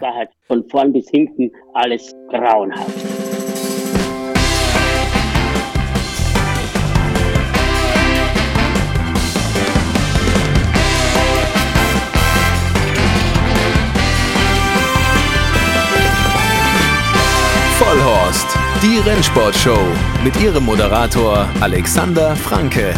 es von vorn bis hinten alles grauenhaft. Vollhorst, die Rennsportshow mit ihrem Moderator Alexander Franke.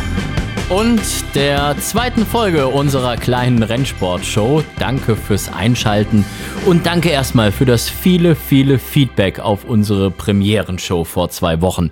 Und der zweiten Folge unserer kleinen Rennsportshow. Danke fürs Einschalten und danke erstmal für das viele, viele Feedback auf unsere Premierenshow vor zwei Wochen.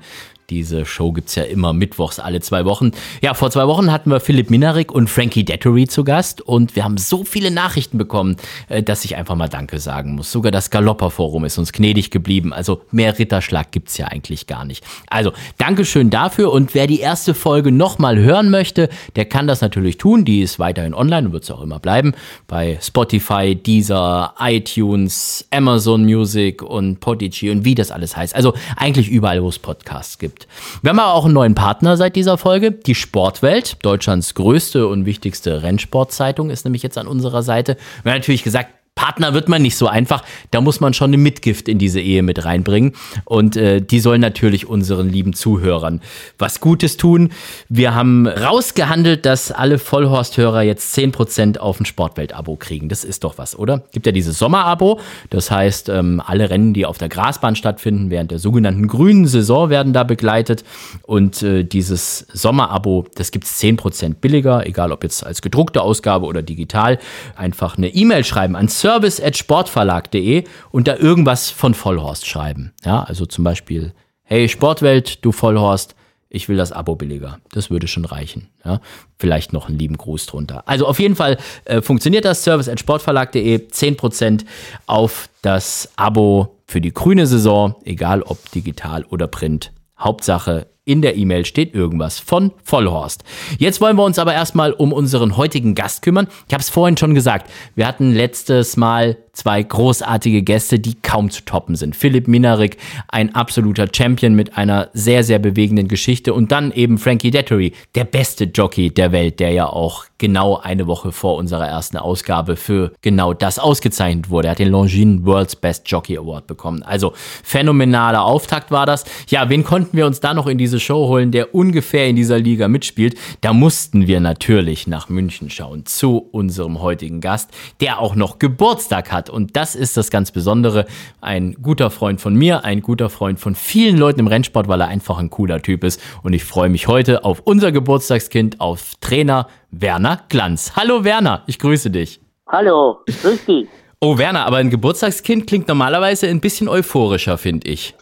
Diese Show gibt's ja immer mittwochs alle zwei Wochen. Ja, vor zwei Wochen hatten wir Philipp Minarik und Frankie Dettery zu Gast und wir haben so viele Nachrichten bekommen, äh, dass ich einfach mal Danke sagen muss. Sogar das Galopper-Forum ist uns gnädig geblieben. Also mehr Ritterschlag gibt's ja eigentlich gar nicht. Also, Dankeschön dafür und wer die erste Folge nochmal hören möchte, der kann das natürlich tun. Die ist weiterhin online und wird es auch immer bleiben. Bei Spotify, Deezer, iTunes, Amazon Music und Podigy und wie das alles heißt. Also eigentlich überall, wo es Podcasts gibt gibt. Wir haben aber auch einen neuen Partner seit dieser Folge. Die Sportwelt, Deutschlands größte und wichtigste Rennsportzeitung, ist nämlich jetzt an unserer Seite. Wir haben natürlich gesagt, Partner wird man nicht so einfach. Da muss man schon eine Mitgift in diese Ehe mit reinbringen. Und äh, die sollen natürlich unseren lieben Zuhörern was Gutes tun. Wir haben rausgehandelt, dass alle Vollhorst-Hörer jetzt 10% auf ein Sportwelt-Abo kriegen. Das ist doch was, oder? Gibt ja dieses Sommer-Abo. Das heißt, ähm, alle Rennen, die auf der Grasbahn stattfinden, während der sogenannten grünen Saison werden da begleitet. Und äh, dieses Sommer-Abo, das gibt es 10% billiger, egal ob jetzt als gedruckte Ausgabe oder digital. Einfach eine E-Mail schreiben an service.sportverlag.de und da irgendwas von Vollhorst schreiben. Ja, also zum Beispiel, hey Sportwelt, du Vollhorst, ich will das Abo billiger. Das würde schon reichen. Ja, vielleicht noch einen lieben Gruß drunter. Also auf jeden Fall äh, funktioniert das Service at sportverlag.de 10% auf das Abo für die grüne Saison, egal ob digital oder print. Hauptsache in der E-Mail steht irgendwas von Vollhorst. Jetzt wollen wir uns aber erstmal um unseren heutigen Gast kümmern. Ich habe es vorhin schon gesagt. Wir hatten letztes Mal zwei großartige Gäste, die kaum zu toppen sind. Philipp Minarik, ein absoluter Champion mit einer sehr, sehr bewegenden Geschichte und dann eben Frankie Dettery, der beste Jockey der Welt, der ja auch genau eine Woche vor unserer ersten Ausgabe für genau das ausgezeichnet wurde. Er hat den Longines World's Best Jockey Award bekommen. Also phänomenaler Auftakt war das. Ja, wen konnten wir uns da noch in diese Show holen, der ungefähr in dieser Liga mitspielt? Da mussten wir natürlich nach München schauen zu unserem heutigen Gast, der auch noch Geburtstag hat hat. Und das ist das ganz Besondere. Ein guter Freund von mir, ein guter Freund von vielen Leuten im Rennsport, weil er einfach ein cooler Typ ist. Und ich freue mich heute auf unser Geburtstagskind, auf Trainer Werner Glanz. Hallo Werner, ich grüße dich. Hallo, grüß dich. Oh Werner, aber ein Geburtstagskind klingt normalerweise ein bisschen euphorischer, finde ich.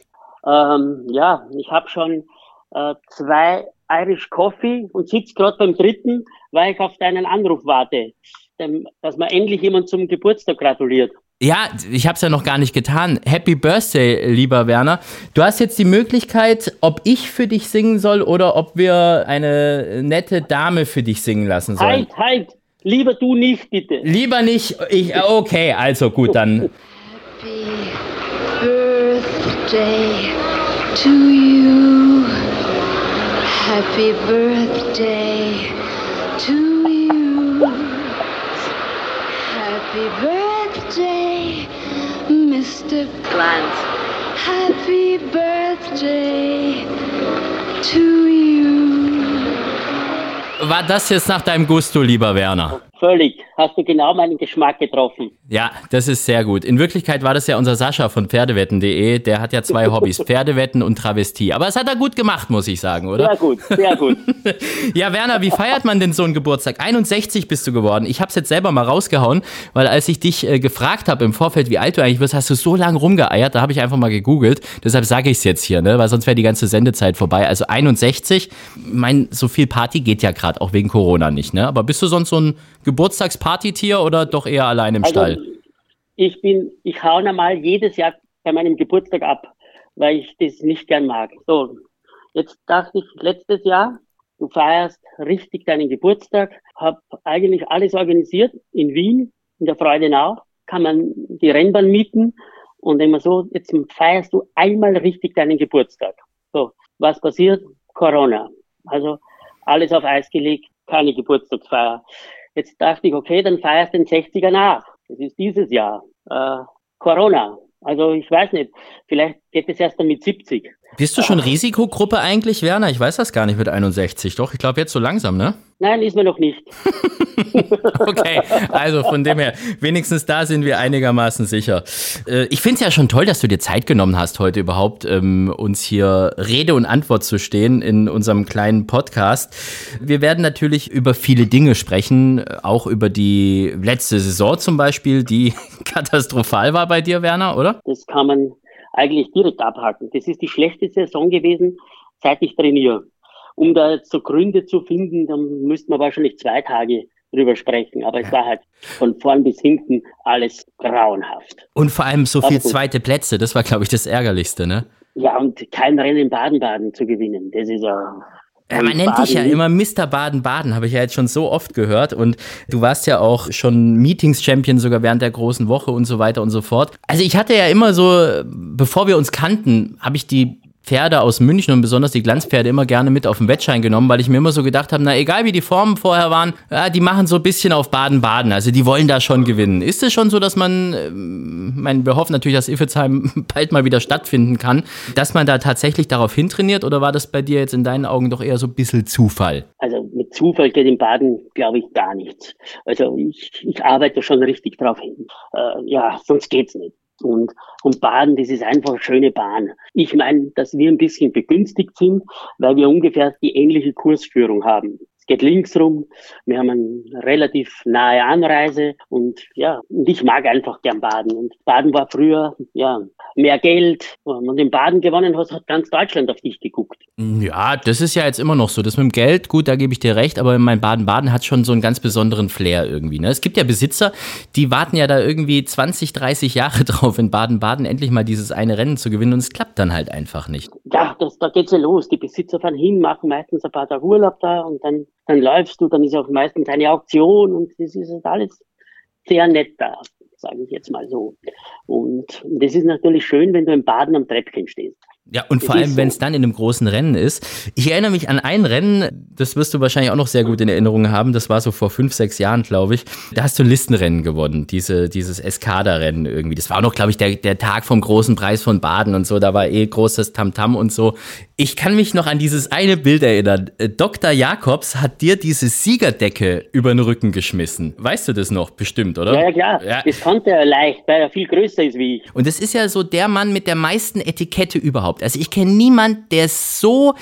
Ähm, ja, ich habe schon äh, zwei Irish Coffee und sitze gerade beim dritten, weil ich auf deinen Anruf warte dass man endlich jemand zum Geburtstag gratuliert. Ja, ich habe es ja noch gar nicht getan. Happy Birthday, lieber Werner. Du hast jetzt die Möglichkeit, ob ich für dich singen soll oder ob wir eine nette Dame für dich singen lassen sollen. Halt, halt. Lieber du nicht, bitte. Lieber nicht. Ich, okay, also gut, dann. Happy Birthday to you. Happy Birthday to you. Mr. Glanz. Happy birthday to you. War das jetzt nach deinem Gusto, lieber Werner? Völlig. Hast du genau meinen Geschmack getroffen. Ja, das ist sehr gut. In Wirklichkeit war das ja unser Sascha von Pferdewetten.de. Der hat ja zwei Hobbys, Pferdewetten und Travestie. Aber es hat er gut gemacht, muss ich sagen, oder? Sehr gut, sehr gut. ja, Werner, wie feiert man denn so einen Geburtstag? 61 bist du geworden. Ich habe es jetzt selber mal rausgehauen, weil als ich dich äh, gefragt habe im Vorfeld, wie alt du eigentlich bist, hast du so lange rumgeeiert. Da habe ich einfach mal gegoogelt. Deshalb sage ich es jetzt hier, ne? weil sonst wäre die ganze Sendezeit vorbei. Also 61. Mein, so viel Party geht ja gerade auch wegen Corona nicht. Ne? Aber bist du sonst so ein Geburtstagspartytier oder doch eher allein im also, Stall? Ich bin, ich hau normal jedes Jahr bei meinem Geburtstag ab, weil ich das nicht gern mag. So, jetzt dachte ich letztes Jahr, du feierst richtig deinen Geburtstag, hab eigentlich alles organisiert in Wien, in der Freudenau, kann man die Rennbahn mieten und immer so, jetzt feierst du einmal richtig deinen Geburtstag. So, was passiert? Corona. Also alles auf Eis gelegt, keine Geburtstagsfeier. Jetzt dachte ich, okay, dann feierst du den 60er nach. Das ist dieses Jahr. Äh, Corona. Also ich weiß nicht, vielleicht geht es erst dann mit 70. Bist du schon Risikogruppe eigentlich, Werner? Ich weiß das gar nicht mit 61. Doch, ich glaube jetzt so langsam, ne? Nein, ist mir noch nicht. okay, also von dem her, wenigstens da sind wir einigermaßen sicher. Äh, ich finde es ja schon toll, dass du dir Zeit genommen hast, heute überhaupt ähm, uns hier Rede und Antwort zu stehen in unserem kleinen Podcast. Wir werden natürlich über viele Dinge sprechen, auch über die letzte Saison zum Beispiel, die katastrophal war bei dir, Werner, oder? Das kann man eigentlich direkt abhaken. Das ist die schlechteste Saison gewesen, seit ich trainiere. Um da jetzt so Gründe zu finden, dann müssten wir wahrscheinlich zwei Tage drüber sprechen. Aber es war halt von vorn bis hinten alles grauenhaft. Und vor allem so viel zweite Plätze, das war, glaube ich, das Ärgerlichste, ne? Ja, und kein Rennen in Baden-Baden zu gewinnen. Das ist ja ja, man nennt dich ja immer Mr. Baden-Baden, habe ich ja jetzt schon so oft gehört. Und du warst ja auch schon Meetings-Champion sogar während der großen Woche und so weiter und so fort. Also ich hatte ja immer so, bevor wir uns kannten, habe ich die Pferde aus München und besonders die Glanzpferde immer gerne mit auf den Wettschein genommen, weil ich mir immer so gedacht habe, na egal wie die Formen vorher waren, ja, die machen so ein bisschen auf Baden-Baden, also die wollen da schon gewinnen. Ist es schon so, dass man, äh, mein, wir hoffen natürlich, dass Iffelsheim bald mal wieder stattfinden kann, dass man da tatsächlich darauf hintrainiert oder war das bei dir jetzt in deinen Augen doch eher so ein bisschen Zufall? Also mit Zufall geht in Baden, glaube ich, gar nichts. Also ich, ich arbeite schon richtig drauf hin. Äh, ja, sonst geht's nicht. Und, und Baden, das ist einfach eine schöne Bahn. Ich meine, dass wir ein bisschen begünstigt sind, weil wir ungefähr die ähnliche Kursführung haben. Es geht links rum, wir haben eine relativ nahe Anreise und ja, und ich mag einfach gern Baden. Und Baden war früher, ja, mehr Geld. Und in Baden gewonnen hast, hat ganz Deutschland auf dich geguckt. Ja, das ist ja jetzt immer noch so. Das mit dem Geld, gut, da gebe ich dir recht, aber mein Baden-Baden hat schon so einen ganz besonderen Flair irgendwie. Ne? Es gibt ja Besitzer, die warten ja da irgendwie 20, 30 Jahre drauf, in Baden-Baden endlich mal dieses eine Rennen zu gewinnen und es klappt dann halt einfach nicht. Ja, das, da geht's ja los. Die Besitzer fahren hin, machen meistens ein paar Tage Urlaub da und dann, dann läufst du, dann ist auch meistens eine Auktion und das ist halt alles sehr nett da sage ich jetzt mal so. Und das ist natürlich schön, wenn du im Baden am Treppchen stehst. Ja, und vor allem, wenn es dann in einem großen Rennen ist. Ich erinnere mich an ein Rennen, das wirst du wahrscheinlich auch noch sehr gut in Erinnerung haben. Das war so vor fünf, sechs Jahren, glaube ich. Da hast du ein Listenrennen gewonnen, diese, dieses Escada-Rennen irgendwie. Das war auch noch, glaube ich, der, der Tag vom großen Preis von Baden und so. Da war eh großes Tamtam -Tam und so. Ich kann mich noch an dieses eine Bild erinnern. Äh, Dr. Jakobs hat dir diese Siegerdecke über den Rücken geschmissen. Weißt du das noch? Bestimmt, oder? Ja, ja klar. Ja. Das konnte er leicht, weil er viel größer ist wie ich. Und das ist ja so der Mann mit der meisten Etikette überhaupt. Also ich kenne niemand, der so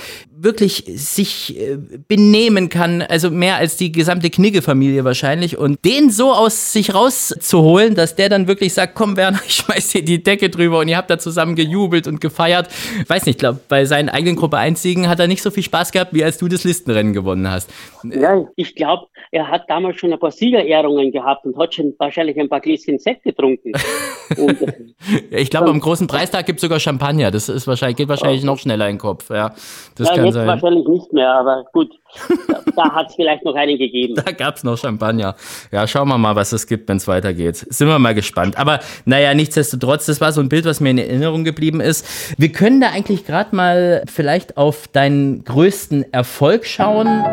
wirklich sich äh, benehmen kann, also mehr als die gesamte Knigge-Familie wahrscheinlich und den so aus sich rauszuholen, dass der dann wirklich sagt, komm Werner, ich schmeiß dir die Decke drüber und ihr habt da zusammen gejubelt und gefeiert. Weiß nicht, glaube bei seinen eigenen Gruppe 1 Siegen hat er nicht so viel Spaß gehabt, wie als du das Listenrennen gewonnen hast. Ja, ich glaube, er hat damals schon ein paar Siegerehrungen gehabt und hat schon wahrscheinlich ein paar Gläschen Sekt getrunken. ich glaube, am großen Preistag gibt es sogar Champagner. Das ist wahrscheinlich, geht wahrscheinlich noch schneller in den Kopf. Ja, das ja, kann jetzt sein. wahrscheinlich nicht mehr, aber gut, da, da hat es vielleicht noch einen gegeben. Da gab es noch Champagner. Ja, schauen wir mal, was es gibt, wenn es weitergeht. Sind wir mal gespannt. Aber naja, nichtsdestotrotz, das war so ein Bild, was mir in Erinnerung geblieben ist. Wir können da eigentlich gerade mal vielleicht auf deinen größten Erfolg schauen.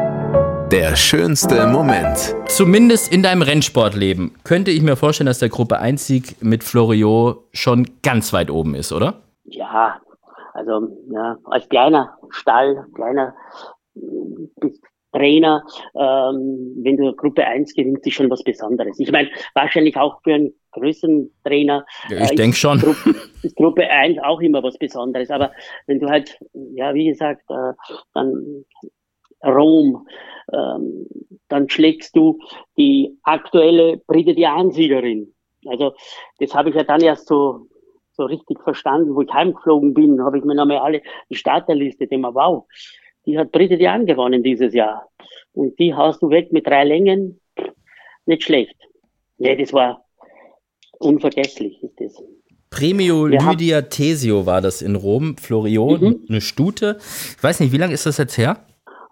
Der schönste Moment. Zumindest in deinem Rennsportleben könnte ich mir vorstellen, dass der Gruppe 1-Sieg mit Florio schon ganz weit oben ist, oder? Ja, also ja, als kleiner Stall, kleiner äh, Trainer, ähm, wenn du Gruppe 1 gewinnst, ist schon was Besonderes. Ich meine, wahrscheinlich auch für einen größeren Trainer. Ja, ich äh, denke schon. Gruppe, ist Gruppe 1 auch immer was Besonderes. Aber wenn du halt, ja, wie gesagt, äh, dann Rom, ähm, dann schlägst du die aktuelle Brigadiansiegerin. Also das habe ich ja dann erst so so richtig verstanden, wo ich heimgeflogen bin, habe ich mir nochmal alle die Starterliste, die man wow, die hat Britte die gewonnen dieses Jahr. Und die haust du weg mit drei Längen, nicht schlecht. Nee, das war unvergesslich, ist das. Premio ja. Lydia Tesio war das in Rom, Florio, mhm. eine Stute. Ich weiß nicht, wie lange ist das jetzt her?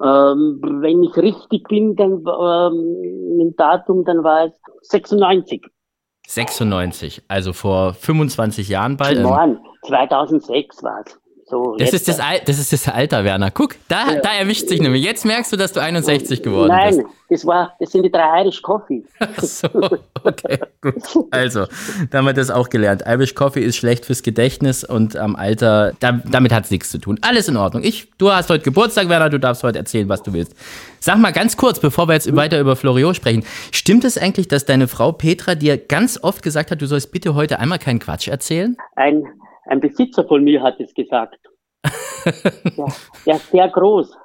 Ähm, wenn ich richtig bin, dann ähm, im Datum, dann war es 96. 96, also vor 25 Jahren bald. Nein, 2006 war es. So, Das ist das, Al das ist das Alter, Werner. Guck, da, da erwischt sich nämlich. Jetzt merkst du, dass du 61 geworden Nein, bist. das war, das sind die drei Irish Coffee. Ach so, okay, gut. Also, da haben wir das auch gelernt. Irish Coffee ist schlecht fürs Gedächtnis und am Alter, da, damit hat es nichts zu tun. Alles in Ordnung. Ich, du hast heute Geburtstag, Werner, du darfst heute erzählen, was du willst. Sag mal ganz kurz, bevor wir jetzt weiter über Floriot sprechen. Stimmt es eigentlich, dass deine Frau Petra dir ganz oft gesagt hat, du sollst bitte heute einmal keinen Quatsch erzählen? Ein, ein Besitzer von mir hat es gesagt. der, der ist sehr groß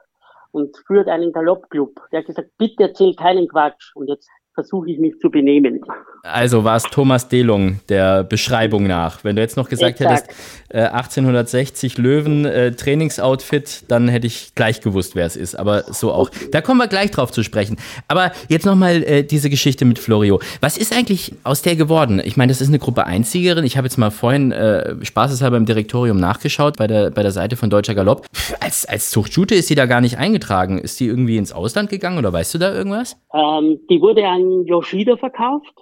und führt einen Galoppclub. Der hat gesagt, bitte erzähl keinen Quatsch. Und jetzt versuche ich mich zu benehmen. Also war es Thomas Delung der Beschreibung nach. Wenn du jetzt noch gesagt Exakt. hättest, äh, 1860 Löwen äh, Trainingsoutfit, dann hätte ich gleich gewusst, wer es ist. Aber so auch. Da kommen wir gleich drauf zu sprechen. Aber jetzt nochmal äh, diese Geschichte mit Florio. Was ist eigentlich aus der geworden? Ich meine, das ist eine Gruppe Einsiegerin. Ich habe jetzt mal vorhin äh, spaßeshalber im Direktorium nachgeschaut bei der, bei der Seite von Deutscher Galopp. Pff, Als, als Zuchtschute ist sie da gar nicht eingetragen. Ist sie irgendwie ins Ausland gegangen oder weißt du da irgendwas? Ähm, die wurde an Yoshida verkauft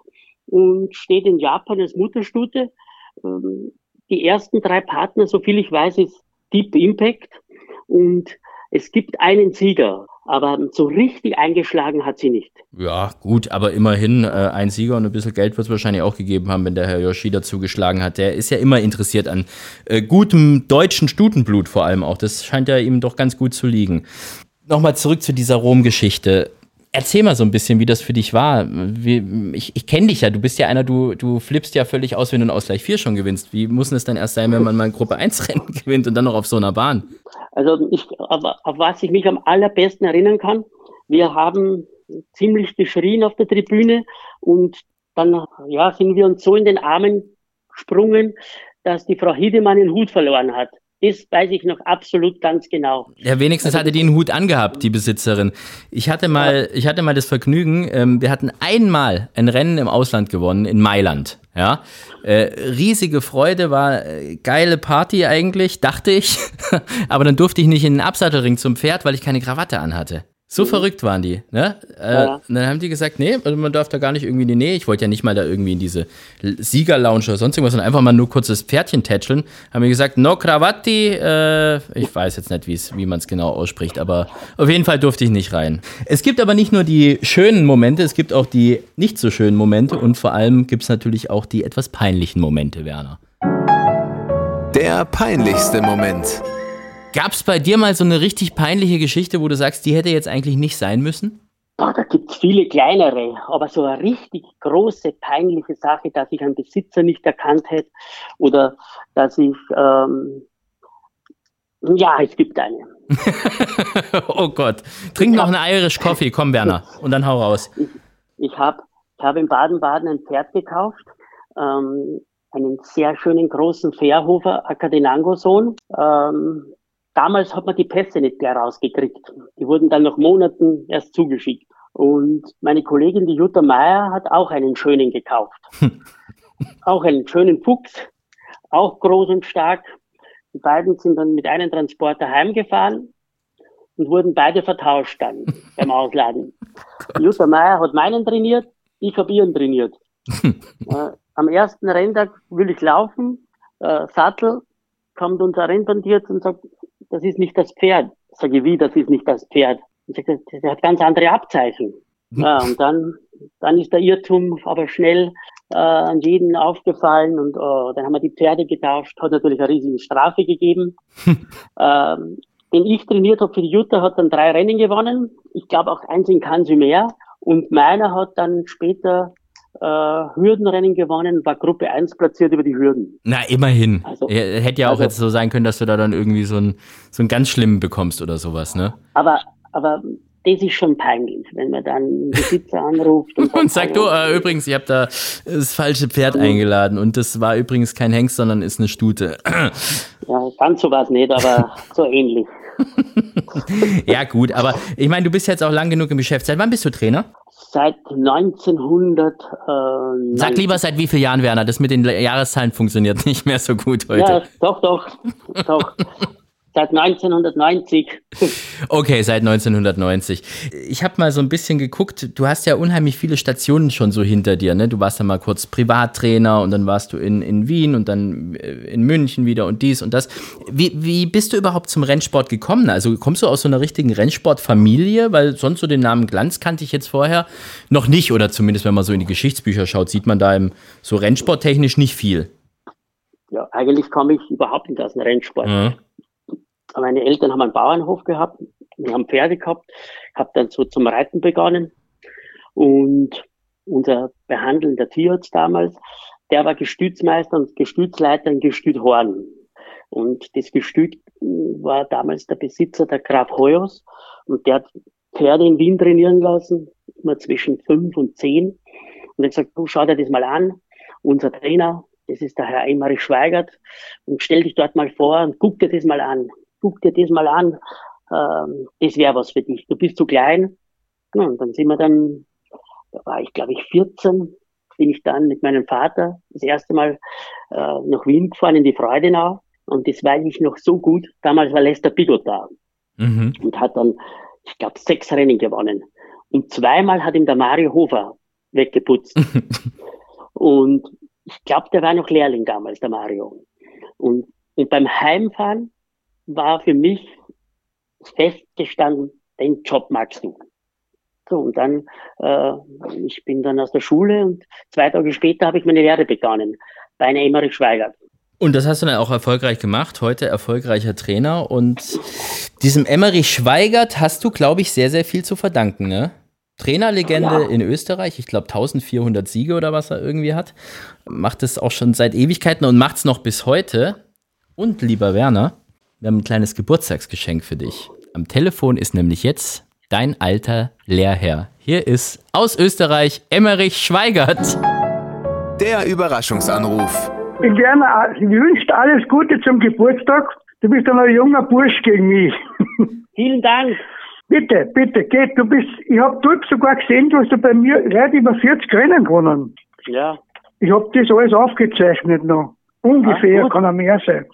und steht in Japan als Mutterstute. Ähm, die ersten drei Partner, so viel ich weiß, ist Deep Impact und es gibt einen Sieger, aber so richtig eingeschlagen hat sie nicht. Ja, gut, aber immerhin äh, ein Sieger und ein bisschen Geld wird es wahrscheinlich auch gegeben haben, wenn der Herr Yoshida zugeschlagen hat. Der ist ja immer interessiert an äh, gutem deutschen Stutenblut vor allem auch. Das scheint ja ihm doch ganz gut zu liegen. Nochmal zurück zu dieser Rom-Geschichte. Erzähl mal so ein bisschen, wie das für dich war. Wie, ich ich kenne dich ja, du bist ja einer, du, du flippst ja völlig aus, wenn du in Ausgleich 4 schon gewinnst. Wie muss denn es dann erst sein, wenn man mal ein Gruppe 1 Rennen gewinnt und dann noch auf so einer Bahn? Also ich, auf was ich mich am allerbesten erinnern kann, wir haben ziemlich geschrien auf der Tribüne und dann ja, sind wir uns so in den Armen gesprungen, dass die Frau Hiedemann den Hut verloren hat. Das weiß ich noch absolut ganz genau. Ja, wenigstens hatte die einen Hut angehabt, die Besitzerin. Ich hatte mal, ich hatte mal das Vergnügen, ähm, wir hatten einmal ein Rennen im Ausland gewonnen, in Mailand. Ja, äh, riesige Freude, war äh, geile Party eigentlich, dachte ich. Aber dann durfte ich nicht in den Absattelring zum Pferd, weil ich keine Krawatte anhatte. So verrückt waren die, ne? Äh, Ja. und Dann haben die gesagt, nee, also man darf da gar nicht irgendwie in die Nähe. Ich wollte ja nicht mal da irgendwie in diese Siegerlounge oder sonst irgendwas, sondern einfach mal nur kurzes Pferdchen tätscheln. Haben mir gesagt, no Krawatti, äh, ich weiß jetzt nicht, wie's, wie man es genau ausspricht, aber auf jeden Fall durfte ich nicht rein. Es gibt aber nicht nur die schönen Momente, es gibt auch die nicht so schönen Momente und vor allem gibt es natürlich auch die etwas peinlichen Momente, Werner. Der peinlichste Moment. Gab es bei dir mal so eine richtig peinliche Geschichte, wo du sagst, die hätte jetzt eigentlich nicht sein müssen? Boah, da gibt's viele kleinere, aber so eine richtig große, peinliche Sache, dass ich einen Besitzer nicht erkannt hätte oder dass ich, ähm, ja, es gibt eine. oh Gott. Trink noch einen Irish Coffee, komm Werner, und dann hau raus. Ich habe ich hab in Baden-Baden ein Pferd gekauft, ähm, einen sehr schönen großen Fairhofer Akadenango-Sohn. Ähm, damals hat man die Pässe nicht mehr rausgekriegt. Die wurden dann nach Monaten erst zugeschickt. Und meine Kollegin, die Jutta Meier, hat auch einen schönen gekauft. auch einen schönen Fuchs, auch groß und stark. Die beiden sind dann mit einem Transporter heimgefahren und wurden beide vertauscht dann beim Ausladen. Jutta Meier hat meinen trainiert, ich habe ihren trainiert. äh, am ersten Renntag will ich laufen, äh, Sattel, kommt unser Rennbandiert und sagt, das ist nicht das Pferd. Sage ich, wie, das ist nicht das Pferd? Ich sage, der hat ganz andere Abzeichen. Ja, und dann, dann ist der Irrtum aber schnell äh, an jeden aufgefallen und äh, dann haben wir die Pferde getauscht, hat natürlich eine riesige Strafe gegeben. ähm, den ich trainiert habe für die Jutta, hat dann drei Rennen gewonnen. Ich glaube auch eins in Kansumer. Und meiner hat dann später äh, Hürdenrennen gewonnen, war Gruppe 1 platziert über die Hürden. Na, immerhin. Also- Hätte ja auch also- jetzt so sein können, dass du da dann irgendwie so einen so einen ganz schlimmen bekommst oder sowas, ne? Aber, aber das ist schon peinlich, wenn man dann einen Besitzer anruft und, Und sagt, du, äh, übrigens, ich habe da das falsche Pferd eingeladen und das war übrigens kein Hengst, sondern ist eine Stute. ja, ganz so was nicht, aber so ähnlich. ja, gut, aber ich meine, du bist jetzt auch lang genug im Geschäft. Seit wann bist du Trainer? Seit 1900. Äh, Sag lieber seit wie vielen Jahren, Werner. Das mit den Jahreszahlen funktioniert nicht mehr so gut heute. Ja, doch, doch, doch. Seit 1990. Okay, seit 1990. Ich habe mal so ein bisschen geguckt, du hast ja unheimlich viele Stationen schon so hinter dir. Ne? Du warst dann mal kurz Privattrainer und dann warst du in, in Wien und dann äh, in München wieder und dies und das. Wie, wie bist du überhaupt zum Rennsport gekommen? Also kommst du aus so einer richtigen Rennsportfamilie? Weil sonst so den Namen Glanz kannte ich jetzt vorher noch nicht. Oder zumindest, wenn man so in die Geschichtsbücher schaut, sieht man da im, so rennsporttechnisch nicht viel. Ja, eigentlich komme ich überhaupt nicht aus dem Rennsport. Mhm. Meine Eltern haben einen Bauernhof gehabt, wir haben Pferde gehabt, habe dann so zum Reiten begonnen und unser behandelnder Tierarzt damals, der war Gestützmeister und Gestützleiter in Gestüthorn. Und das Gestüt war damals der Besitzer der Graf Hoyos und der hat Pferde in Wien trainieren lassen, immer zwischen fünf und zehn. Und er hat gesagt, du schau dir das mal an. Unser Trainer, das ist der Herr Eimerich Schweigert, und stell dich dort mal vor und guck dir das mal an guck dir das mal an, ähm, das wäre was für dich. Du bist zu klein. Ja, und dann sind wir dann, da war ich glaube ich 14, bin ich dann mit meinem Vater das erste Mal äh, nach Wien gefahren in die Freudenau. Und das weiß ich noch so gut. Damals war Lester Bigot da mhm. und hat dann, ich glaube, sechs Rennen gewonnen. Und zweimal hat ihm der Mario Hofer weggeputzt. und ich glaube, der war noch Lehrling damals, der Mario. Und, und beim Heimfahren war für mich festgestanden, den Job magst du. So, und dann, äh, ich bin dann aus der Schule und zwei Tage später habe ich meine Lehre begonnen bei einer Emmerich Schweigert. Und das hast du dann auch erfolgreich gemacht, heute erfolgreicher Trainer. Und diesem Emmerich Schweigert hast du, glaube ich, sehr, sehr viel zu verdanken, ne? Trainerlegende ja. in Österreich, ich glaube 1400 Siege oder was er irgendwie hat. Macht es auch schon seit Ewigkeiten und macht es noch bis heute. Und lieber Werner, wir haben ein kleines Geburtstagsgeschenk für dich. Am Telefon ist nämlich jetzt dein alter Lehrherr. Hier ist aus Österreich Emmerich Schweigert. Der Überraschungsanruf. Ich gerne, ich wünsche alles Gute zum Geburtstag. Du bist ein junger Bursch gegen mich. Vielen Dank. Bitte, bitte, geht. Du bist, ich habe dort sogar gesehen, du hast bei mir weit über 40 Rennen gewonnen. Ja. Ich habe das alles aufgezeichnet noch. Ungefähr ah, kann er mehr sein.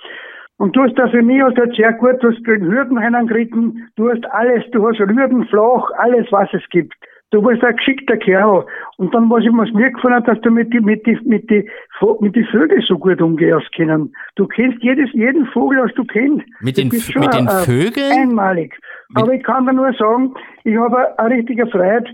Und du hast da für mich hast sehr gut, du hast den Hürden geritten, du hast alles, du hast Rüben, Flach, alles was es gibt. Du bist ein geschickter Kerl. Und dann, was, ich, was mir gefallen hat, dass du mit die, mit die, mit die, mit die Vögel so gut umgehst können. Du kennst jedes, jeden Vogel, was du kennst. Mit den, mit den Vögeln? Einmalig. Mit Aber ich kann dir nur sagen, ich habe eine richtige Freude.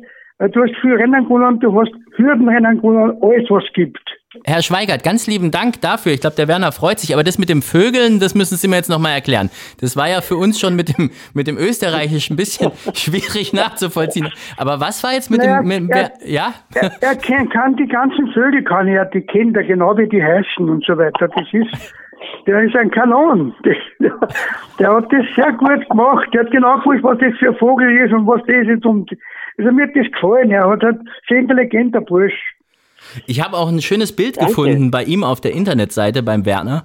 Du hast viel Rennen gewonnen, du hast Hürdenrennen gewonnen, alles was es gibt. Herr Schweigert, ganz lieben Dank dafür. Ich glaube, der Werner freut sich. Aber das mit dem Vögeln, das müssen Sie mir jetzt nochmal erklären. Das war ja für uns schon mit dem, mit dem Österreichisch ein bisschen schwierig nachzuvollziehen. Aber was war jetzt mit naja, dem, mit, er, ja? Er, er kann, kann, die ganzen Vögel, kann er, die kennt er genau wie die heißen und so weiter. Das ist, der ist ein Kanon. Der, der, hat das sehr gut gemacht. Der hat genau gewusst, was das für ein Vogel ist und was das ist. Und also mir hat das gefallen. Er hat halt sehr intelligenter Bursch. Ich habe auch ein schönes Bild Danke. gefunden bei ihm auf der Internetseite beim Werner.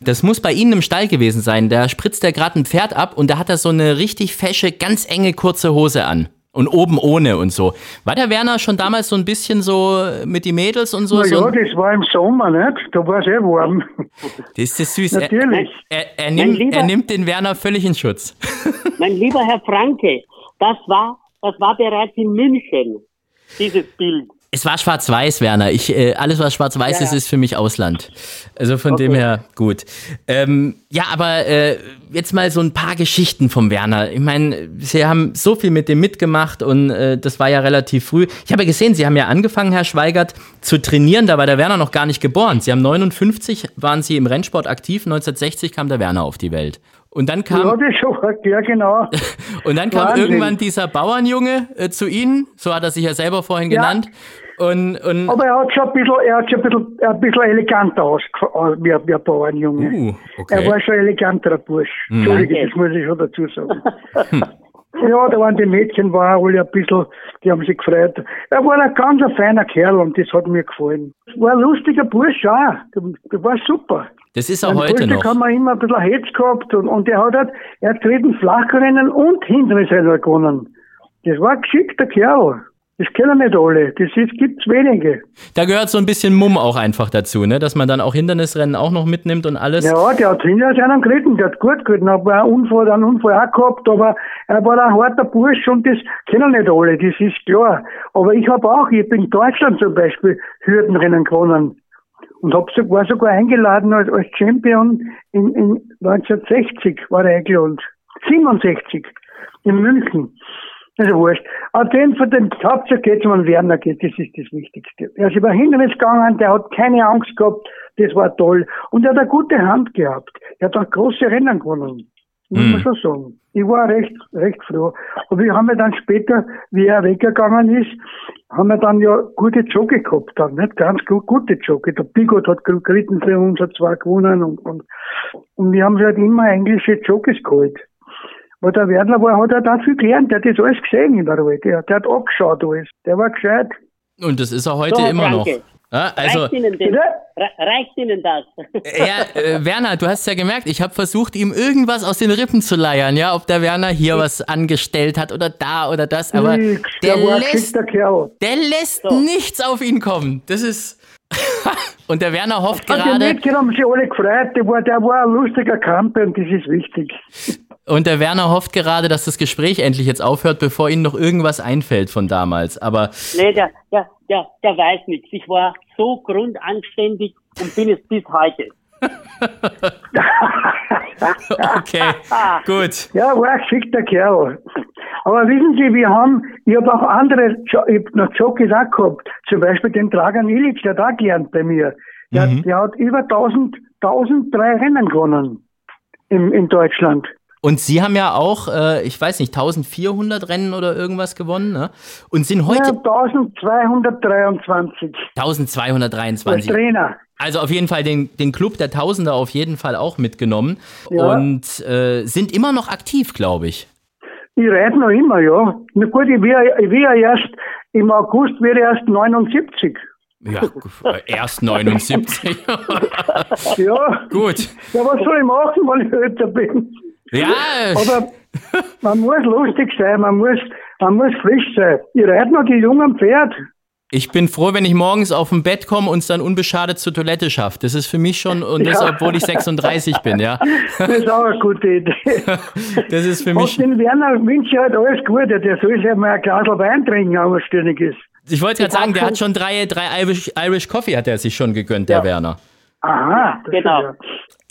Das muss bei Ihnen im Stall gewesen sein. Da spritzt er gerade ein Pferd ab und da hat er so eine richtig fesche, ganz enge kurze Hose an. Und oben ohne und so. War der Werner schon damals so ein bisschen so mit die Mädels und so? Na ja, das war im Sommer, nicht? Da war es eh warm. Das ist das süß. Natürlich. Er, er, er, nimmt, lieber, er nimmt den Werner völlig in Schutz. Mein lieber Herr Franke, das war, das war bereits in München, dieses Bild. Es war schwarz-weiß, Werner. Ich, äh, alles, was schwarz-weiß ja, ist, ist für mich Ausland. Also von okay. dem her gut. Ähm, ja, aber äh, jetzt mal so ein paar Geschichten vom Werner. Ich meine, Sie haben so viel mit dem mitgemacht und äh, das war ja relativ früh. Ich habe ja gesehen, Sie haben ja angefangen, Herr Schweigert, zu trainieren. Da war der Werner noch gar nicht geboren. Sie haben 59, waren Sie im Rennsport aktiv. 1960 kam der Werner auf die Welt. Und dann kam. Ja, das schon, ja, genau. und dann kam Wahnsinn. irgendwann dieser Bauernjunge äh, zu Ihnen, so hat er sich ja selber vorhin ja. genannt. Und, und Aber er hat schon ein bisschen, er hat schon ein bisschen, ein bisschen eleganter aus, wie, wie ein Bauernjunge. Uh, okay. Er war schon ein eleganterer Bursch. Mhm. Entschuldige, das muss ich schon dazu sagen. ja, da waren die Mädchen, waren alle ein bisschen, die haben sich gefreut. Er war ein ganz feiner Kerl und das hat mir gefallen. War ein lustiger Bursch auch. Der war super. Das ist auch Ein heute noch. haben wir immer ein bisschen Hetz gehabt und, und er hat halt, er hat treten Flachrennen und Hindernisrennen gewonnen. Das war ein geschickter Kerl. Das kennen nicht alle. Das gibt es wenige. Da gehört so ein bisschen Mumm auch einfach dazu, ne? dass man dann auch Hindernisrennen auch noch mitnimmt und alles. Ja, der hat hinter seinen geritten, der hat gut geritten, aber einen Unfall, einen Unfall auch gehabt, aber er war ein harter Bursch und das kennen nicht alle, das ist klar. Aber ich habe auch, ich bin in Deutschland zum Beispiel Hürdenrennen gewonnen und hab so, war sogar eingeladen als, als Champion in, in 1960 war er eingeladen. 67 in München. Also wurscht. Auf den von den Hauptsache geht es um Werner geht, das ist das Wichtigste. Er ist über Hindernis gegangen, der hat keine Angst gehabt, das war toll. Und er hat eine gute Hand gehabt. Er hat auch große Rennen gewonnen. Muss man hm. schon sagen. Ich war recht, recht froh. Und wir haben ja dann später, wie er weggegangen ist, haben wir dann ja gute Jockey gehabt dann, nicht? Ganz gut, gute Jockey. Der Bigot hat geritten für uns, hat zwei gewonnen und, und, und wir haben halt immer englische Jockeys geholt. Weil der Werner war, hat er da viel gelernt, der hat das alles gesehen in der Ruhe. Der, der hat abgeschaut alles. Der war gescheit. Und das ist er heute so, immer danke. noch. Ja, also, reicht, Ihnen reicht Ihnen das? Ja, äh, Werner, du hast ja gemerkt, ich habe versucht, ihm irgendwas aus den Rippen zu leiern, ja, ob der Werner hier was angestellt hat oder da oder das, aber Nix, der, der, lässt, der, der lässt so. nichts auf ihn kommen. Das ist. und der Werner hofft gerade. Die Mädchen haben sich alle gefreut, der war, der war ein lustiger Kamper und das ist wichtig. Und der Werner hofft gerade, dass das Gespräch endlich jetzt aufhört, bevor Ihnen noch irgendwas einfällt von damals. Aber. Nee, der, der, der, der weiß nichts. Ich war so grundanständig und bin es bis heute. okay, gut. Ja, war ein geschickter Kerl. Aber wissen Sie, wir haben, ich habe auch andere, ich hab noch Jockeys auch gehabt. Zum Beispiel den Dragan Ilic, der hat auch gelernt bei mir. Der, mhm. der hat über 1000, 1003 Rennen gewonnen in, in Deutschland. Und Sie haben ja auch, äh, ich weiß nicht, 1400 Rennen oder irgendwas gewonnen, ne? Und sind heute. Ja, 1223. 1223. Als Trainer. Also auf jeden Fall den, den Club der Tausender auf jeden Fall auch mitgenommen. Ja. Und äh, sind immer noch aktiv, glaube ich. Ich reite noch immer, ja. Na gut, ich wäre wär erst, im August wäre erst 79. Ja, erst 79. ja. Gut. Ja, was soll ich machen, wenn ich älter bin? Ja. Aber man muss lustig sein, man muss, man muss frisch sein. Ich reite noch die jungen Pferd. Ich bin froh, wenn ich morgens auf dem Bett komme und es dann unbeschadet zur Toilette schaffe. Das ist für mich schon, und das, ja. obwohl ich 36 bin, ja. Das ist auch eine gute Idee. Das ist für mich. Und den Werner wünsche ich halt alles Gute. Der soll sich mal ein Glas Wein trinken, wenn er ständig ist. Ich wollte gerade sagen, der hat schon drei, drei Irish, Irish Coffee hat er sich schon gegönnt, der ja. Werner. Aha, genau.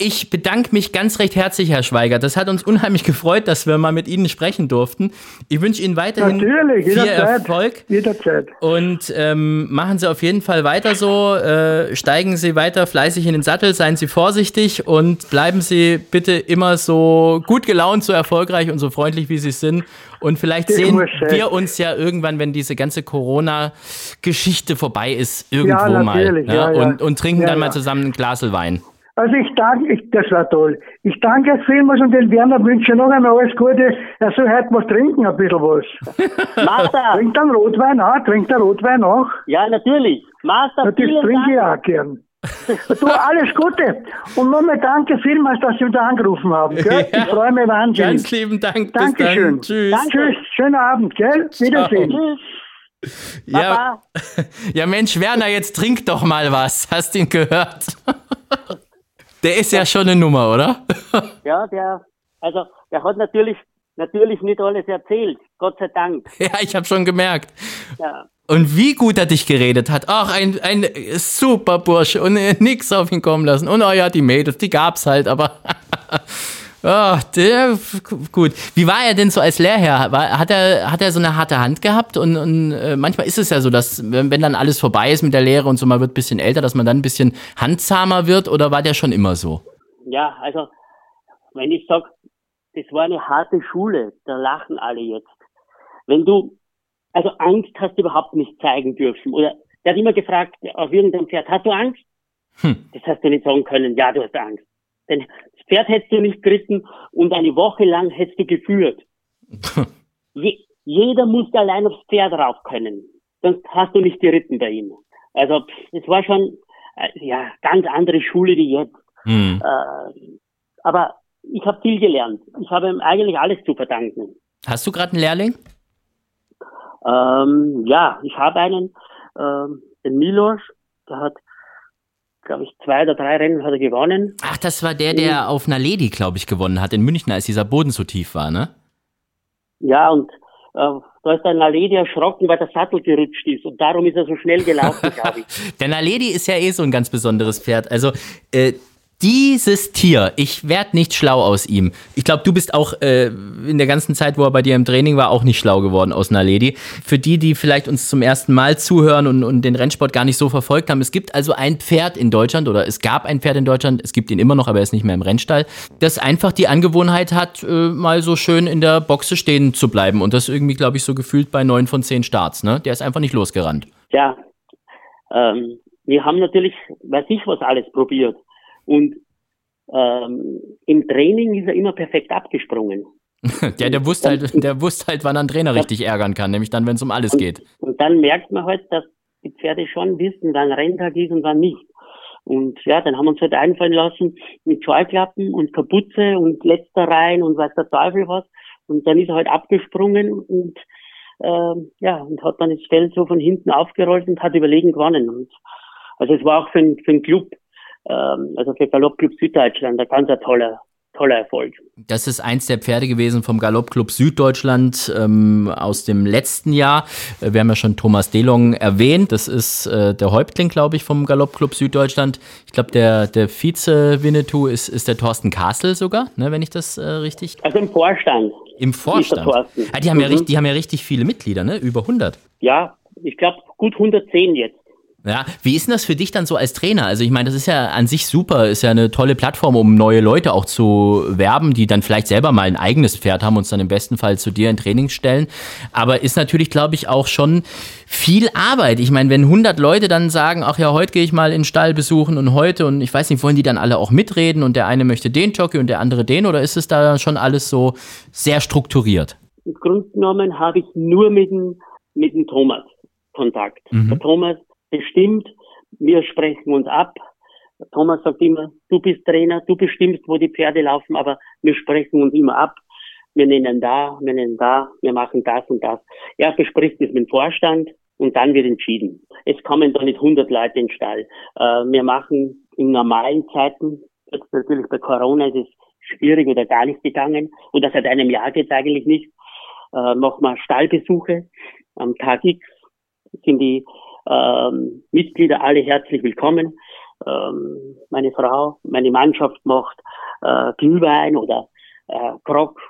Ich bedanke mich ganz recht herzlich, Herr Schweiger. Das hat uns unheimlich gefreut, dass wir mal mit Ihnen sprechen durften. Ich wünsche Ihnen weiterhin viel Erfolg. Jederzeit. Und ähm, machen Sie auf jeden Fall weiter so. Äh, steigen Sie weiter fleißig in den Sattel, seien Sie vorsichtig und bleiben Sie bitte immer so gut gelaunt, so erfolgreich und so freundlich, wie Sie sind. Und vielleicht sehen wir uns ja irgendwann, wenn diese ganze Corona-Geschichte vorbei ist, irgendwo ja, mal. Ne? Ja, ja. Und, und trinken dann mal zusammen ein Glas Wein. Also ich danke, ich, das war toll. Ich danke vielmals und den Werner wünsche noch einmal alles Gute. Er soll heute was trinken, ein bisschen was. Master! Trinkt einen Rotwein auch? Trinkt einen Rotwein auch? Ja, natürlich. Master, ja, Das trinke ich auch gern. Du, alles Gute. Und nochmal danke vielmals, dass Sie uns angerufen haben. Gell? Ja, ich freue mich wahnsinnig. Ganz lieben Dank. Dankeschön. Tschüss. Danke. Tschüss. Schönen Abend. Gell? Wiedersehen. Tschüss. Ja, ja, Mensch, Werner, jetzt trink doch mal was. Hast ihn gehört? Der ist ja schon eine Nummer, oder? Ja, der, also der hat natürlich, natürlich nicht alles erzählt, Gott sei Dank. Ja, ich habe schon gemerkt. Ja. Und wie gut er dich geredet hat. Ach, ein, ein super Bursche und nix auf ihn kommen lassen. Und oh ja, die Mädels, die gab's halt, aber Oh, der, gut. Wie war er denn so als Lehrherr? War, hat, er, hat er so eine harte Hand gehabt? Und, und äh, manchmal ist es ja so, dass, wenn, wenn, dann alles vorbei ist mit der Lehre und so, man wird ein bisschen älter, dass man dann ein bisschen handzahmer wird? Oder war der schon immer so? Ja, also, wenn ich sage, das war eine harte Schule, da lachen alle jetzt. Wenn du, also Angst hast du überhaupt nicht zeigen dürfen. Oder der hat immer gefragt, auf irgendeinem Pferd, hast du Angst? Hm. Das hast du nicht sagen können, ja, du hast Angst. Denn Pferd hättest du nicht geritten und eine Woche lang hättest du geführt. Je, jeder musste allein aufs Pferd rauf können. Sonst hast du nicht geritten bei ihm. Also es war schon äh, ja ganz andere Schule wie jetzt. Mhm. Äh, aber ich habe viel gelernt. Ich habe ihm eigentlich alles zu verdanken. Hast du gerade einen Lehrling? Ähm, ja, ich habe einen, ähm, den Milos, der hat, glaube ich, zwei oder drei Rennen hat er gewonnen. Ach, das war der, der auf einer Lady, glaube ich, gewonnen hat in München, als dieser Boden so tief war, ne? Ja, und äh, da ist der Naledi erschrocken, weil der Sattel gerutscht ist und darum ist er so schnell gelaufen, glaube ich. der Naledi ist ja eh so ein ganz besonderes Pferd. Also äh, dieses Tier, ich werde nicht schlau aus ihm. Ich glaube, du bist auch äh, in der ganzen Zeit, wo er bei dir im Training war, auch nicht schlau geworden aus Naledi. Für die, die vielleicht uns zum ersten Mal zuhören und, und den Rennsport gar nicht so verfolgt haben, es gibt also ein Pferd in Deutschland oder es gab ein Pferd in Deutschland, es gibt ihn immer noch, aber er ist nicht mehr im Rennstall, das einfach die Angewohnheit hat, äh, mal so schön in der Boxe stehen zu bleiben und das irgendwie, glaube ich, so gefühlt bei neun von zehn Starts. Ne? Der ist einfach nicht losgerannt. Ja, ähm, wir haben natürlich, weiß ich was alles probiert. Und ähm, im Training ist er immer perfekt abgesprungen. ja, der wusste halt, der wusste halt, wann einen Trainer richtig ärgern kann, nämlich dann, wenn es um alles und, geht. Und dann merkt man halt, dass die Pferde schon wissen, wann Renntag ist und wann nicht. Und ja, dann haben wir uns halt einfallen lassen mit Scheuklappen und Kapuze und letzter rein und weiß der Teufel was. Und dann ist er halt abgesprungen und ähm, ja, und hat dann das Feld so von hinten aufgerollt und hat überlegen gewonnen. Und also es war auch für, für den Club ähm, also für Galoppclub Süddeutschland ein ganz toller, toller Erfolg. Das ist eins der Pferde gewesen vom Galoppclub Süddeutschland ähm, aus dem letzten Jahr. Äh, wir haben ja schon Thomas Delong erwähnt. Das ist äh, der Häuptling, glaube ich, vom Galoppclub Süddeutschland. Ich glaube, der, der Vize-Winnetou ist, ist der Thorsten Kastel sogar, ne, wenn ich das äh, richtig. Also im Vorstand. Im Vorstand. Ah, die, haben mhm. ja, die haben ja richtig viele Mitglieder, ne? Über 100. Ja, ich glaube gut 110 jetzt. Ja, wie ist denn das für dich dann so als Trainer? Also ich meine, das ist ja an sich super, ist ja eine tolle Plattform, um neue Leute auch zu werben, die dann vielleicht selber mal ein eigenes Pferd haben und es dann im besten Fall zu dir in Training stellen. Aber ist natürlich, glaube ich, auch schon viel Arbeit. Ich meine, wenn 100 Leute dann sagen, ach ja, heute gehe ich mal in den Stall besuchen und heute und ich weiß nicht, wollen die dann alle auch mitreden und der eine möchte den Jockey und der andere den oder ist es da schon alles so sehr strukturiert? Im Grunde genommen habe ich nur mit dem, mit dem Thomas Kontakt. Mhm. Der Thomas bestimmt, wir sprechen uns ab. Thomas sagt immer, du bist Trainer, du bestimmst, wo die Pferde laufen, aber wir sprechen uns immer ab. Wir nennen da, wir nennen da, wir machen das und das. Er bespricht es mit dem Vorstand und dann wird entschieden. Es kommen da nicht 100 Leute in den Stall. Äh, wir machen in normalen Zeiten, jetzt natürlich bei Corona ist es schwierig oder gar nicht gegangen, oder seit einem Jahr geht es eigentlich nicht, äh, machen wir Stallbesuche. Am Tag X sind die ähm, Mitglieder alle herzlich willkommen. Ähm, meine Frau, meine Mannschaft macht äh, Glühwein oder äh, Krog.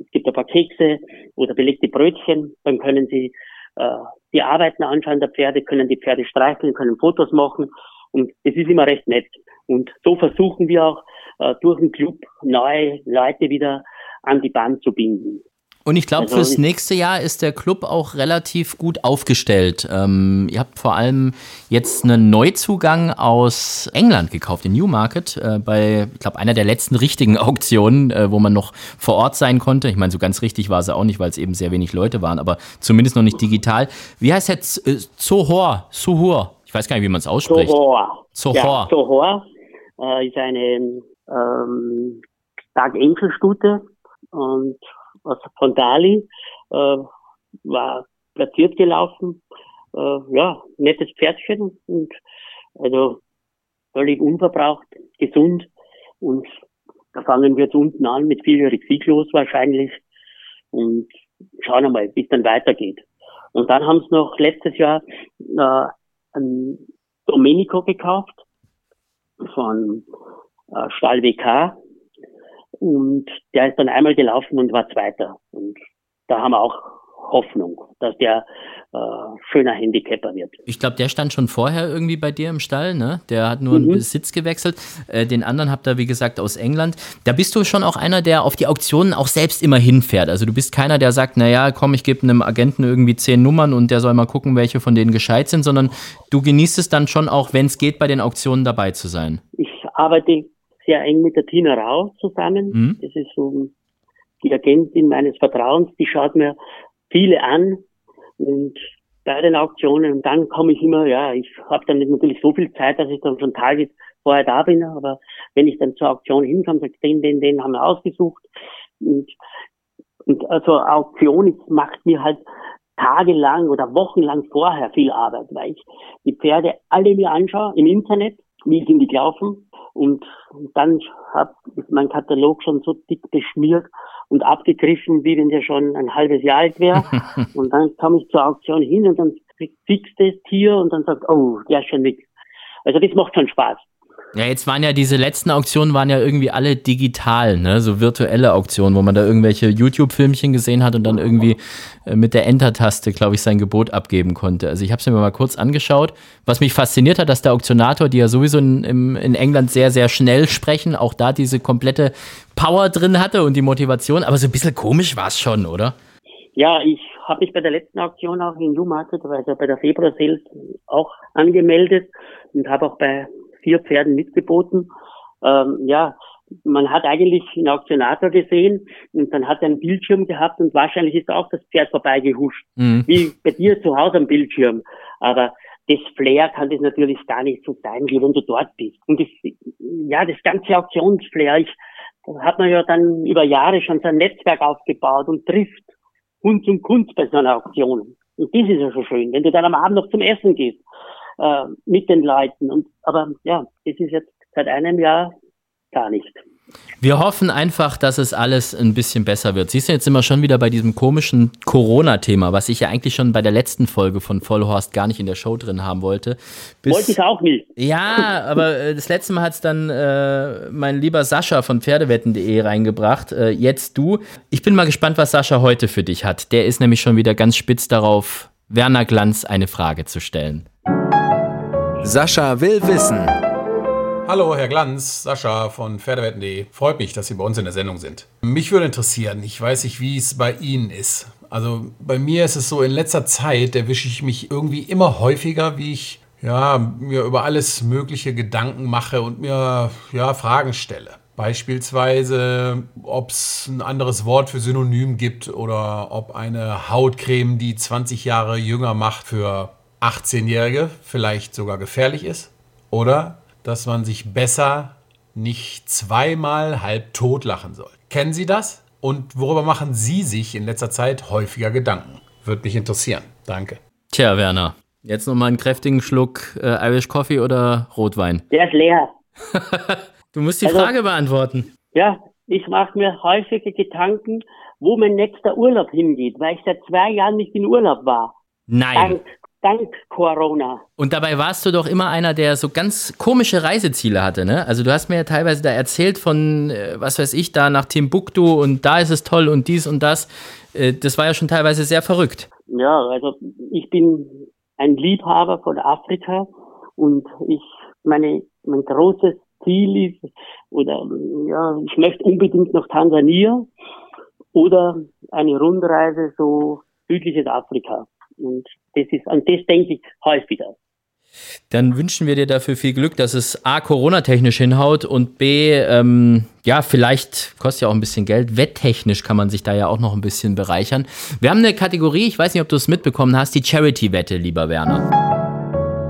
Es gibt ein paar Kekse oder belegte Brötchen. Dann können Sie äh, die Arbeiten anschauen der Pferde, können die Pferde streicheln, können Fotos machen. Und es ist immer recht nett. Und so versuchen wir auch äh, durch den Club neue Leute wieder an die Band zu binden. Und ich glaube, also fürs nächste Jahr ist der Club auch relativ gut aufgestellt. Ähm, ihr habt vor allem jetzt einen Neuzugang aus England gekauft, in Newmarket, äh, bei, ich glaube, einer der letzten richtigen Auktionen, äh, wo man noch vor Ort sein konnte. Ich meine, so ganz richtig war es auch nicht, weil es eben sehr wenig Leute waren, aber zumindest noch nicht digital. Wie heißt jetzt äh, Zohor? Suhur? Ich weiß gar nicht, wie man es ausspricht. Zohor. Zohor. Ja, Zohor äh, ist eine ähm, Dark Angel Stute und aus von Dali, äh, war platziert gelaufen. Äh, ja, nettes Pferdchen und also völlig unverbraucht, gesund und da fangen wir jetzt unten an mit vierjährig sieglos wahrscheinlich und schauen wir mal, wie es dann weitergeht. Und dann haben sie noch letztes Jahr äh, einen Domenico gekauft von äh, Stahl WK und der ist dann einmal gelaufen und war Zweiter. Und da haben wir auch Hoffnung, dass der äh, schöner Handicapper wird. Ich glaube, der stand schon vorher irgendwie bei dir im Stall, ne? Der hat nur mhm. einen Besitz gewechselt. Äh, den anderen habt ihr, wie gesagt, aus England. Da bist du schon auch einer, der auf die Auktionen auch selbst immer hinfährt. Also du bist keiner, der sagt, naja, komm, ich gebe einem Agenten irgendwie zehn Nummern und der soll mal gucken, welche von denen gescheit sind, sondern du genießt es dann schon auch, wenn es geht, bei den Auktionen dabei zu sein. Ich arbeite sehr eng mit der Tina Rau zusammen. Mhm. Das ist so die Agentin meines Vertrauens, die schaut mir viele an und bei den Auktionen und dann komme ich immer, ja, ich habe dann nicht natürlich so viel Zeit, dass ich dann schon Tage vorher da bin, aber wenn ich dann zur Auktion hinkomme, sage ich, den, den, den haben wir ausgesucht und, und also Auktion macht mir halt tagelang oder wochenlang vorher viel Arbeit, weil ich die Pferde alle mir anschaue im Internet, wie sind die gelaufen und dann hat ist mein Katalog schon so dick beschmiert und abgegriffen, wie wenn der schon ein halbes Jahr alt wäre. und dann komme ich zur Auktion hin und dann fixt das Tier und dann sagt, oh, der ist schon weg. Also das macht schon Spaß. Ja, jetzt waren ja diese letzten Auktionen waren ja irgendwie alle digital, ne? So virtuelle Auktionen, wo man da irgendwelche YouTube-Filmchen gesehen hat und dann irgendwie äh, mit der Enter-Taste, glaube ich, sein Gebot abgeben konnte. Also ich habe es mir mal kurz angeschaut. Was mich fasziniert hat, dass der Auktionator, die ja sowieso in, in England sehr, sehr schnell sprechen, auch da diese komplette Power drin hatte und die Motivation. Aber so ein bisschen komisch war es schon, oder? Ja, ich habe mich bei der letzten Auktion auch in Newmarket, also bei der Februar Sales auch angemeldet und habe auch bei vier Pferden mitgeboten. Ähm, ja, man hat eigentlich einen Auktionator gesehen und dann hat er einen Bildschirm gehabt und wahrscheinlich ist auch das Pferd vorbeigehuscht, mhm. wie bei dir zu Hause am Bildschirm. Aber das Flair kann das natürlich gar nicht so sein, wie wenn du dort bist. Und das, ja, das ganze Auktionsflair, ich, da hat man ja dann über Jahre schon sein Netzwerk aufgebaut und trifft Hund und Kunst bei so einer Auktion. Und das ist ja schon schön, wenn du dann am Abend noch zum Essen gehst äh, mit den Leuten. Und, aber ja, das ist jetzt seit einem Jahr gar nicht. Wir hoffen einfach, dass es alles ein bisschen besser wird. Siehst du, jetzt sind wir schon wieder bei diesem komischen Corona-Thema, was ich ja eigentlich schon bei der letzten Folge von Vollhorst gar nicht in der Show drin haben wollte. Bis, wollte ich auch nicht. Ja, aber äh, das letzte Mal hat es dann äh, mein lieber Sascha von Pferdewetten.de reingebracht. Äh, jetzt du. Ich bin mal gespannt, was Sascha heute für dich hat. Der ist nämlich schon wieder ganz spitz darauf, Werner Glanz eine Frage zu stellen. Sascha will wissen. Hallo, Herr Glanz, Sascha von Pferdewetten.de. Freut mich, dass Sie bei uns in der Sendung sind. Mich würde interessieren, ich weiß nicht, wie es bei Ihnen ist. Also bei mir ist es so, in letzter Zeit erwische ich mich irgendwie immer häufiger, wie ich ja, mir über alles Mögliche Gedanken mache und mir ja, Fragen stelle. Beispielsweise, ob es ein anderes Wort für Synonym gibt oder ob eine Hautcreme, die 20 Jahre jünger macht, für 18-Jährige vielleicht sogar gefährlich ist oder dass man sich besser nicht zweimal halb tot lachen soll. Kennen Sie das? Und worüber machen Sie sich in letzter Zeit häufiger Gedanken? Würde mich interessieren. Danke. Tja, Werner, jetzt noch mal einen kräftigen Schluck äh, Irish Coffee oder Rotwein? Der ist leer. du musst die also, Frage beantworten. Ja, ich mache mir häufige Gedanken, wo mein nächster Urlaub hingeht, weil ich seit zwei Jahren nicht in Urlaub war. Nein. Dank dank Corona. Und dabei warst du doch immer einer, der so ganz komische Reiseziele hatte, ne? Also du hast mir ja teilweise da erzählt von, äh, was weiß ich, da nach Timbuktu und da ist es toll und dies und das. Äh, das war ja schon teilweise sehr verrückt. Ja, also ich bin ein Liebhaber von Afrika und ich meine, mein großes Ziel ist, oder ja, ich möchte unbedingt nach Tansania oder eine Rundreise so südliches Afrika. Und das ist, an das denke ich häufiger. Dann wünschen wir dir dafür viel Glück, dass es A, Corona-technisch hinhaut und B, ähm, ja, vielleicht kostet ja auch ein bisschen Geld. Wetttechnisch kann man sich da ja auch noch ein bisschen bereichern. Wir haben eine Kategorie, ich weiß nicht, ob du es mitbekommen hast, die Charity-Wette, lieber Werner.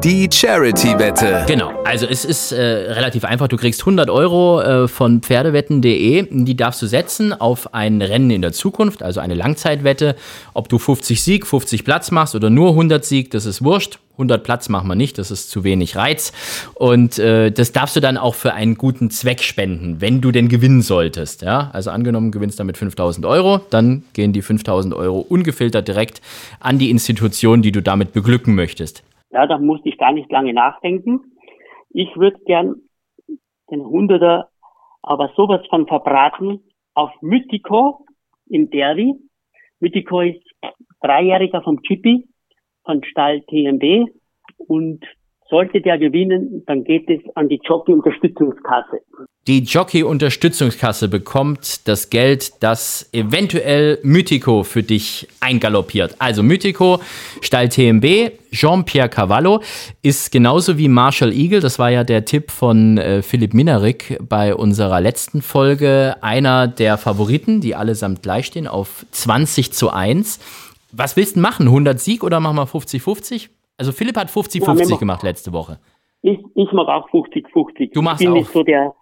Die Charity-Wette. Genau, also es ist äh, relativ einfach. Du kriegst 100 Euro äh, von pferdewetten.de. Die darfst du setzen auf ein Rennen in der Zukunft, also eine Langzeitwette. Ob du 50 Sieg, 50 Platz machst oder nur 100 Sieg, das ist wurscht. 100 Platz machen wir nicht, das ist zu wenig Reiz. Und äh, das darfst du dann auch für einen guten Zweck spenden, wenn du denn gewinnen solltest. Ja? Also angenommen, gewinnst damit 5000 Euro, dann gehen die 5000 Euro ungefiltert direkt an die Institution, die du damit beglücken möchtest. Ja, da musste ich gar nicht lange nachdenken. Ich würde gern den Hunderter aber sowas von verbraten auf Mythico im Derby. Mythico ist Dreijähriger vom Chippy von Stall TMB und sollte der gewinnen, dann geht es an die Jockey-Unterstützungskasse. Die Jockey-Unterstützungskasse bekommt das Geld, das eventuell Mythico für dich eingaloppiert. Also Mythico, Stall TMB, Jean-Pierre Cavallo ist genauso wie Marshall Eagle, das war ja der Tipp von äh, Philipp Minarik bei unserer letzten Folge, einer der Favoriten, die allesamt gleich stehen auf 20 zu 1. Was willst du machen? 100 Sieg oder machen wir 50-50? Also Philipp hat 50-50 ja, gemacht letzte Woche. Ich, ich mag auch 50-50. Du machst ich bin auch. nicht so der,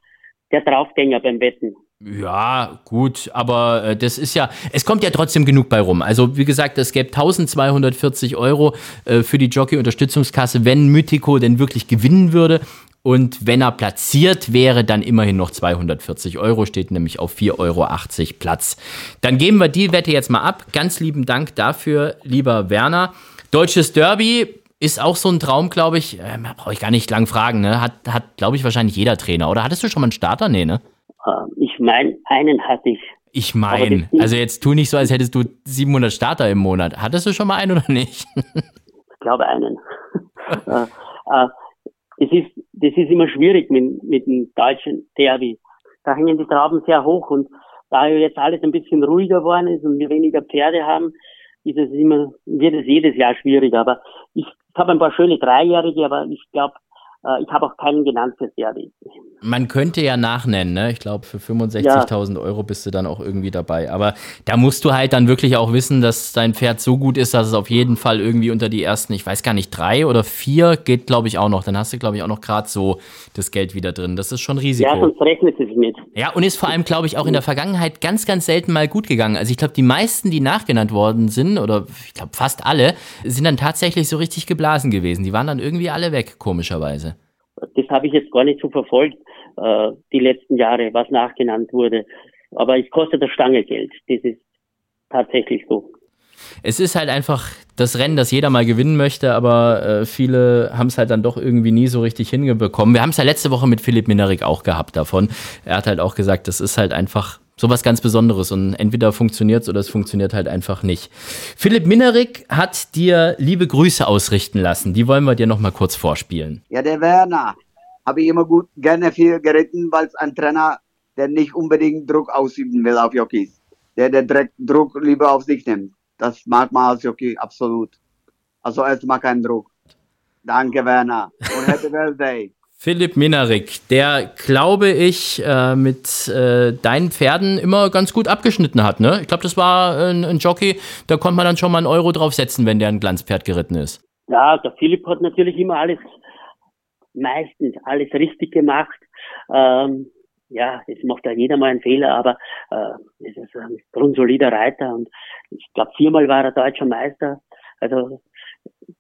der Draufgänger beim Wetten. Ja, gut, aber äh, das ist ja, es kommt ja trotzdem genug bei rum. Also wie gesagt, es gäbe 1240 Euro äh, für die Jockey-Unterstützungskasse, wenn Mythico denn wirklich gewinnen würde. Und wenn er platziert wäre, dann immerhin noch 240 Euro, steht nämlich auf 4,80 Euro Platz. Dann geben wir die Wette jetzt mal ab. Ganz lieben Dank dafür, lieber Werner. Deutsches Derby ist auch so ein Traum, glaube ich. Äh, Brauche ich gar nicht lang fragen, ne? Hat, hat glaube ich, wahrscheinlich jeder Trainer. Oder hattest du schon mal einen Starter? Nee, ne? Ähm, ich meine, einen hatte ich. Ich meine, also jetzt tu nicht so, als hättest du 700 Starter im Monat. Hattest du schon mal einen oder nicht? ich glaube einen. äh, äh, es ist, das ist immer schwierig mit, mit dem deutschen Derby. Da hängen die Trauben sehr hoch und da jetzt alles ein bisschen ruhiger geworden ist und wir weniger Pferde haben, ist es immer, wird es jedes Jahr schwieriger. Aber ich habe ein paar schöne Dreijährige, aber ich glaube, äh, ich habe auch keinen genannt fürs Derby. Man könnte ja nachnennen, ne? Ich glaube, für 65.000 ja. Euro bist du dann auch irgendwie dabei. Aber da musst du halt dann wirklich auch wissen, dass dein Pferd so gut ist, dass es auf jeden Fall irgendwie unter die ersten, ich weiß gar nicht, drei oder vier geht, glaube ich, auch noch. Dann hast du, glaube ich, auch noch gerade so das Geld wieder drin. Das ist schon Risiko. Ja, sonst rechnet es mit. Ja, und ist vor allem, glaube ich, auch in der Vergangenheit ganz, ganz selten mal gut gegangen. Also ich glaube, die meisten, die nachgenannt worden sind, oder ich glaube fast alle, sind dann tatsächlich so richtig geblasen gewesen. Die waren dann irgendwie alle weg, komischerweise das habe ich jetzt gar nicht so verfolgt, äh, die letzten Jahre, was nachgenannt wurde. Aber es kostet eine Stange Geld. Das ist tatsächlich so. Es ist halt einfach das Rennen, das jeder mal gewinnen möchte, aber äh, viele haben es halt dann doch irgendwie nie so richtig hingebekommen. Wir haben es ja letzte Woche mit Philipp Minerik auch gehabt davon. Er hat halt auch gesagt, das ist halt einfach sowas ganz Besonderes und entweder funktioniert es oder es funktioniert halt einfach nicht. Philipp Minerik hat dir liebe Grüße ausrichten lassen. Die wollen wir dir nochmal kurz vorspielen. Ja, der Werner habe ich immer gut gerne viel geritten, weil es ein Trainer, der nicht unbedingt Druck ausüben will auf Jockeys. Der, der direkt Druck lieber auf sich nimmt. Das mag man als Jockey absolut. Also erstmal keinen Druck. Danke, Werner. Und Happy Birthday. Philipp Minarik, der, glaube ich, äh, mit äh, deinen Pferden immer ganz gut abgeschnitten hat. Ne? Ich glaube, das war ein, ein, Jockey, da konnte man dann schon mal einen Euro draufsetzen, wenn der ein Glanzpferd geritten ist. Ja, der Philipp hat natürlich immer alles, meistens alles richtig gemacht. Ähm, ja, es macht ja jeder mal einen Fehler, aber äh, es ist ein grundsolider Reiter und ich glaube, viermal war er deutscher Meister. Also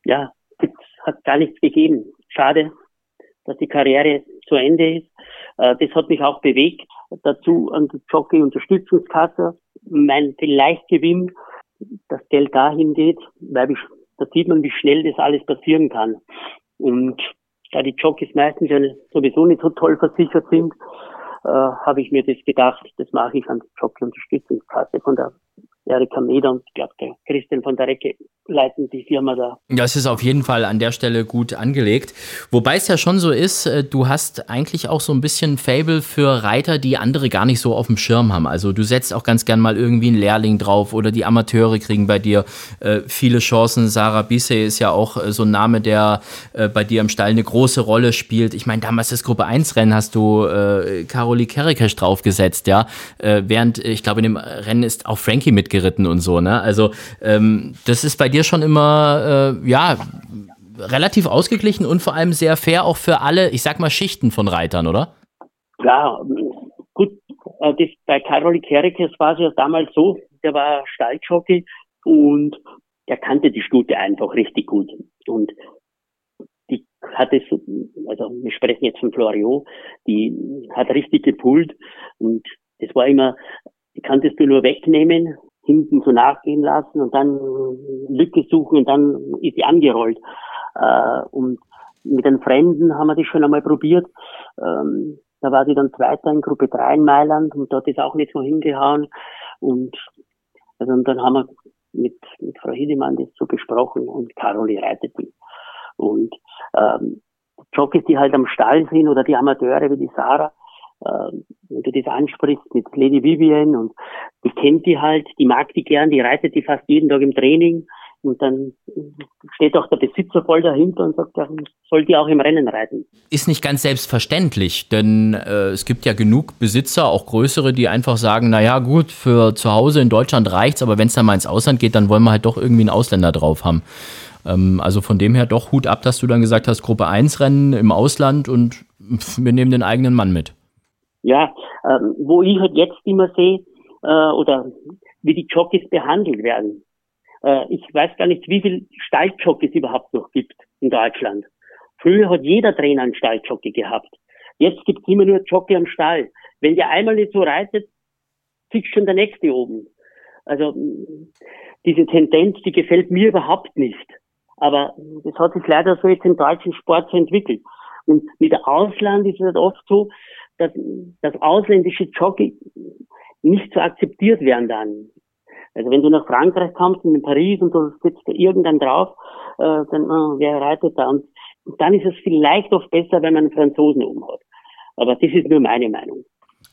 ja, hat gar nichts gegeben. Schade, dass die Karriere zu Ende ist. Äh, das hat mich auch bewegt. Dazu an die Jockey-Unterstützungskasse. Mein vielleicht Gewinn, das Geld dahin geht, weil ich, da sieht man, wie schnell das alles passieren kann. Und da die Jockeys meistens sowieso nicht so toll versichert sind, äh, habe ich mir das gedacht, das mache ich an die Jockey-Unterstützungskasse von der Erika Meder und ich glaube, Christian von der Recke leiten die Firma da. Das ist auf jeden Fall an der Stelle gut angelegt. Wobei es ja schon so ist, äh, du hast eigentlich auch so ein bisschen Fable für Reiter, die andere gar nicht so auf dem Schirm haben. Also du setzt auch ganz gern mal irgendwie einen Lehrling drauf oder die Amateure kriegen bei dir äh, viele Chancen. Sarah Bissey ist ja auch äh, so ein Name, der äh, bei dir im Stall eine große Rolle spielt. Ich meine, damals das Gruppe 1 Rennen hast du äh, Carolie Kerekesch draufgesetzt, ja. Äh, während, ich glaube, in dem Rennen ist auch Frankie mitgeritten und so, ne? Also ähm, das ist bei dir schon immer, äh, ja, relativ ausgeglichen und vor allem sehr fair auch für alle, ich sag mal, Schichten von Reitern, oder? Ja, gut, äh, das, bei Karoli Kerikes war es ja damals so, der war Stalljockey und der kannte die Stute einfach richtig gut. Und die hat es, also wir sprechen jetzt von Florio, die hat richtig gepult und das war immer, die kanntest du nur wegnehmen hinten so nachgehen lassen und dann Lücke suchen und dann ist sie angerollt. Äh, und mit den Fremden haben wir das schon einmal probiert. Ähm, da war sie dann Zweiter in Gruppe 3 in Mailand und dort ist auch nicht so hingehauen. Und, also, und dann haben wir mit, mit Frau Hiedemann das so besprochen und Caroli reitet die. Und ähm, Jockeys, die halt am Stall sind oder die Amateure wie die Sarah, äh, wenn du das ansprichst mit Lady Vivian und die kennt die halt, die mag die gern, die reitet die fast jeden Tag im Training und dann steht auch der Besitzer voll dahinter und sagt, ja, soll die auch im Rennen reiten. Ist nicht ganz selbstverständlich, denn äh, es gibt ja genug Besitzer, auch größere, die einfach sagen, naja gut, für zu Hause in Deutschland reicht's, aber wenn es dann mal ins Ausland geht, dann wollen wir halt doch irgendwie einen Ausländer drauf haben. Ähm, also von dem her doch Hut ab, dass du dann gesagt hast, Gruppe 1 Rennen im Ausland und wir nehmen den eigenen Mann mit. Ja, ähm, wo ich halt jetzt immer sehe, äh, oder wie die Jockeys behandelt werden. Äh, ich weiß gar nicht, wie viel Stalljockeys überhaupt noch gibt in Deutschland. Früher hat jeder Trainer einen Stalljockey gehabt. Jetzt gibt es immer nur Jockey am Stall. Wenn der einmal nicht so reitet, sitzt schon der nächste oben. Also diese Tendenz, die gefällt mir überhaupt nicht. Aber das hat sich leider so jetzt im deutschen Sport so entwickelt. Und mit Ausland ist es halt oft so, dass, dass ausländische Jockey nicht so akzeptiert werden dann. Also wenn du nach Frankreich kommst und in Paris und du sitzt da irgendwann drauf, äh, dann, oh, wer reitet da? Und dann ist es vielleicht oft besser, wenn man einen Franzosen oben hat. Aber das ist nur meine Meinung.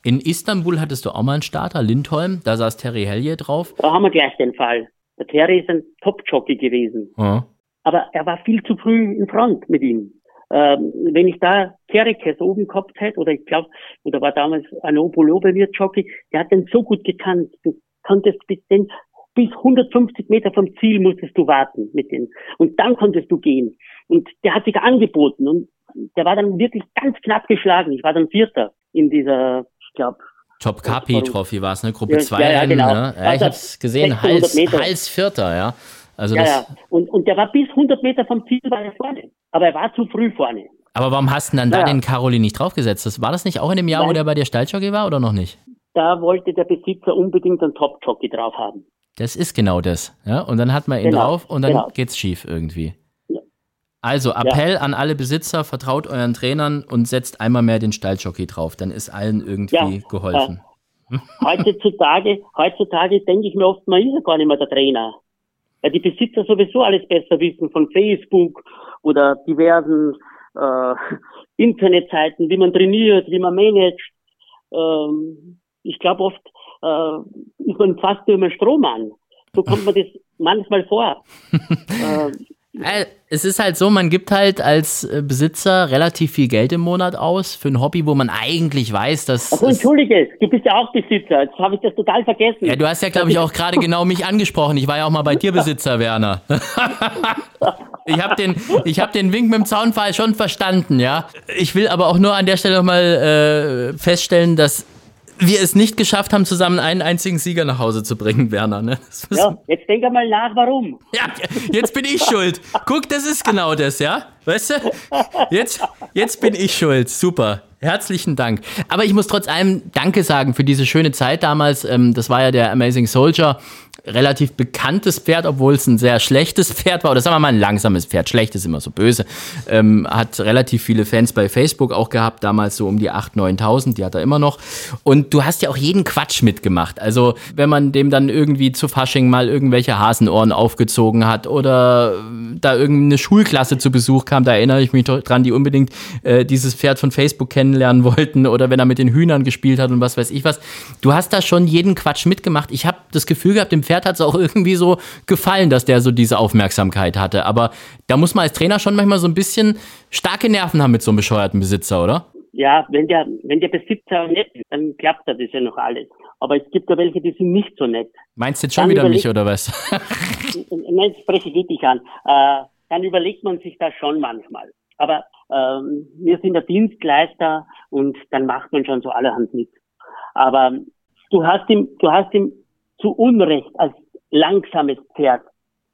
In Istanbul hattest du auch mal einen Starter, Lindholm, da saß Terry Hellier drauf. Da haben wir gleich den Fall. Der Terry ist ein Top-Jockey gewesen. Ja. Aber er war viel zu früh in Front mit ihm. Ähm, wenn ich da Kerikes oben gehabt hätte, oder ich glaube, oder war damals Anopolo bei mir Jockey, der hat den so gut gekannt. Du konntest bis den, bis 150 Meter vom Ziel musstest du warten mit dem. Und dann konntest du gehen. Und der hat sich angeboten und der war dann wirklich ganz knapp geschlagen. Ich war dann Vierter in dieser, ich glaube, Top Capi Trophy war es, ne? Gruppe 2 ja, ja, genau. ne? ja, Ich hab's gesehen, Hals, Hals Vierter, ja. Also ja, ja. Und, und der war bis 100 Meter vom Ziel war er vorne. Aber er war zu früh vorne. Aber warum hast du denn dann da Ja. den Caroline nicht draufgesetzt? Das, war das nicht auch in dem Jahr, wo Nein. der bei dir Stalljockey war oder noch nicht? Da wollte der Besitzer unbedingt einen Top-Jockey drauf haben. Das ist genau das. Ja? Und dann hat man ihn Genau, drauf und dann genau. geht's schief irgendwie. Ja. Also Appell an alle Besitzer, vertraut euren Trainern und setzt einmal mehr den Stalljockey drauf. Dann ist allen irgendwie Ja, geholfen. Heutzutage, heutzutage denke ich mir oft, man ist ja gar nicht mehr der Trainer. Weil die Besitzer sowieso alles besser wissen von Facebook oder diversen äh, Internetseiten, wie man trainiert, wie man managt. Ähm, ich glaube oft äh, ist man fast nur mehr Strohmann. So kommt man das manchmal vor. Äh, Es ist halt so, man gibt halt als äh, Besitzer relativ viel Geld im Monat aus für ein Hobby, wo man eigentlich weiß, dass. also entschuldige, du bist ja auch Besitzer. Jetzt habe ich das total vergessen. ja, du hast ja, glaube ich, auch gerade genau mich angesprochen. Ich war ja auch mal bei dir Besitzer, Werner. ich habe den, ich hab den Wink mit dem Zaunfall schon verstanden, ja. Ich will aber auch nur an der Stelle nochmal äh, feststellen, dass wir es nicht geschafft haben, zusammen einen einzigen Sieger nach Hause zu bringen, Werner. Ne? Ja, jetzt denk einmal nach, warum. Ja, jetzt bin ich schuld. Guck, das ist genau das, ja? Weißt du? Jetzt, jetzt bin ich schuld. Super. Herzlichen Dank. Aber ich muss trotz allem Danke sagen für diese schöne Zeit damals. Ähm, das war ja der Amazing Soldier. Relativ bekanntes Pferd, obwohl es ein sehr schlechtes Pferd war. Oder sagen wir mal ein langsames Pferd. Schlecht ist immer so böse. Ähm, hat relativ viele Fans bei Facebook auch gehabt. Damals so um die 8.000, 9.000. Die hat er immer noch. Und du hast ja auch jeden Quatsch mitgemacht. Also wenn man dem dann irgendwie zu Fasching mal irgendwelche Hasenohren aufgezogen hat oder da irgendeine Schulklasse zu Besuch kam, da erinnere ich mich dran, die unbedingt äh, dieses Pferd von Facebook kennenlernen wollten oder wenn er mit den Hühnern gespielt hat und was weiß ich was. Du hast da schon jeden Quatsch mitgemacht. Ich habe das Gefühl gehabt, dem Pferd hat es auch irgendwie so gefallen, dass der so diese Aufmerksamkeit hatte. Aber da muss man als Trainer schon manchmal so ein bisschen starke Nerven haben mit so einem bescheuerten Besitzer, oder? Ja, wenn der, wenn der Besitzer nett ist, dann klappt das ja noch alles. Aber es gibt ja welche, die sind nicht so nett. Meinst du jetzt schon Dann wieder mich oder was? Nein, spreche ich dich an. Äh, dann überlegt man sich das schon manchmal. Aber ähm, wir sind der Dienstleister und dann macht man schon so allerhand mit. Aber du hast ihm, du hast ihm zu Unrecht als langsames Pferd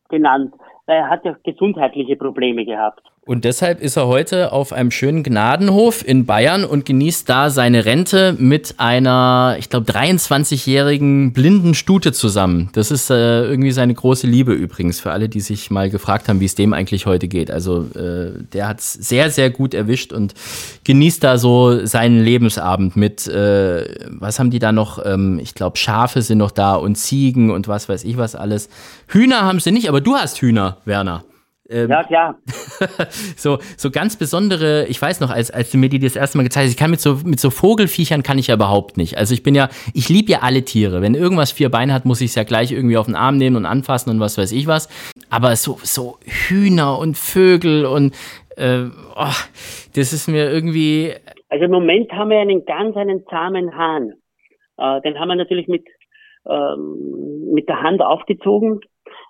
genannt, weil er hat ja gesundheitliche Probleme gehabt. Und deshalb ist er heute auf einem schönen Gnadenhof in Bayern und genießt da seine Rente mit einer, ich glaube, 23-jährigen blinden Stute zusammen. Das ist äh, irgendwie seine große Liebe übrigens, für alle, die sich mal gefragt haben, wie es dem eigentlich heute geht. Also äh, der hat es sehr, sehr gut erwischt und genießt da so seinen Lebensabend mit, äh, was haben die da noch? Ähm, ich glaube, Schafe sind noch da und Ziegen und was weiß ich was alles. Hühner haben sie nicht, aber du hast Hühner, Werner. Ja, klar. so, so ganz besondere, ich weiß noch, als, als du mir die das erste Mal gezeigt hast, ich kann mit so, mit so Vogelfiechern kann ich ja überhaupt nicht. Also ich bin ja, ich liebe ja alle Tiere. Wenn irgendwas vier Beine hat, muss ich es ja gleich irgendwie auf den Arm nehmen und anfassen und was weiß ich was. Aber so, so Hühner und Vögel und, äh, oh, das ist mir irgendwie, Also im Moment haben wir einen ganz einen zahmen Hahn. Äh, den haben wir natürlich mit, ähm, mit der Hand aufgezogen.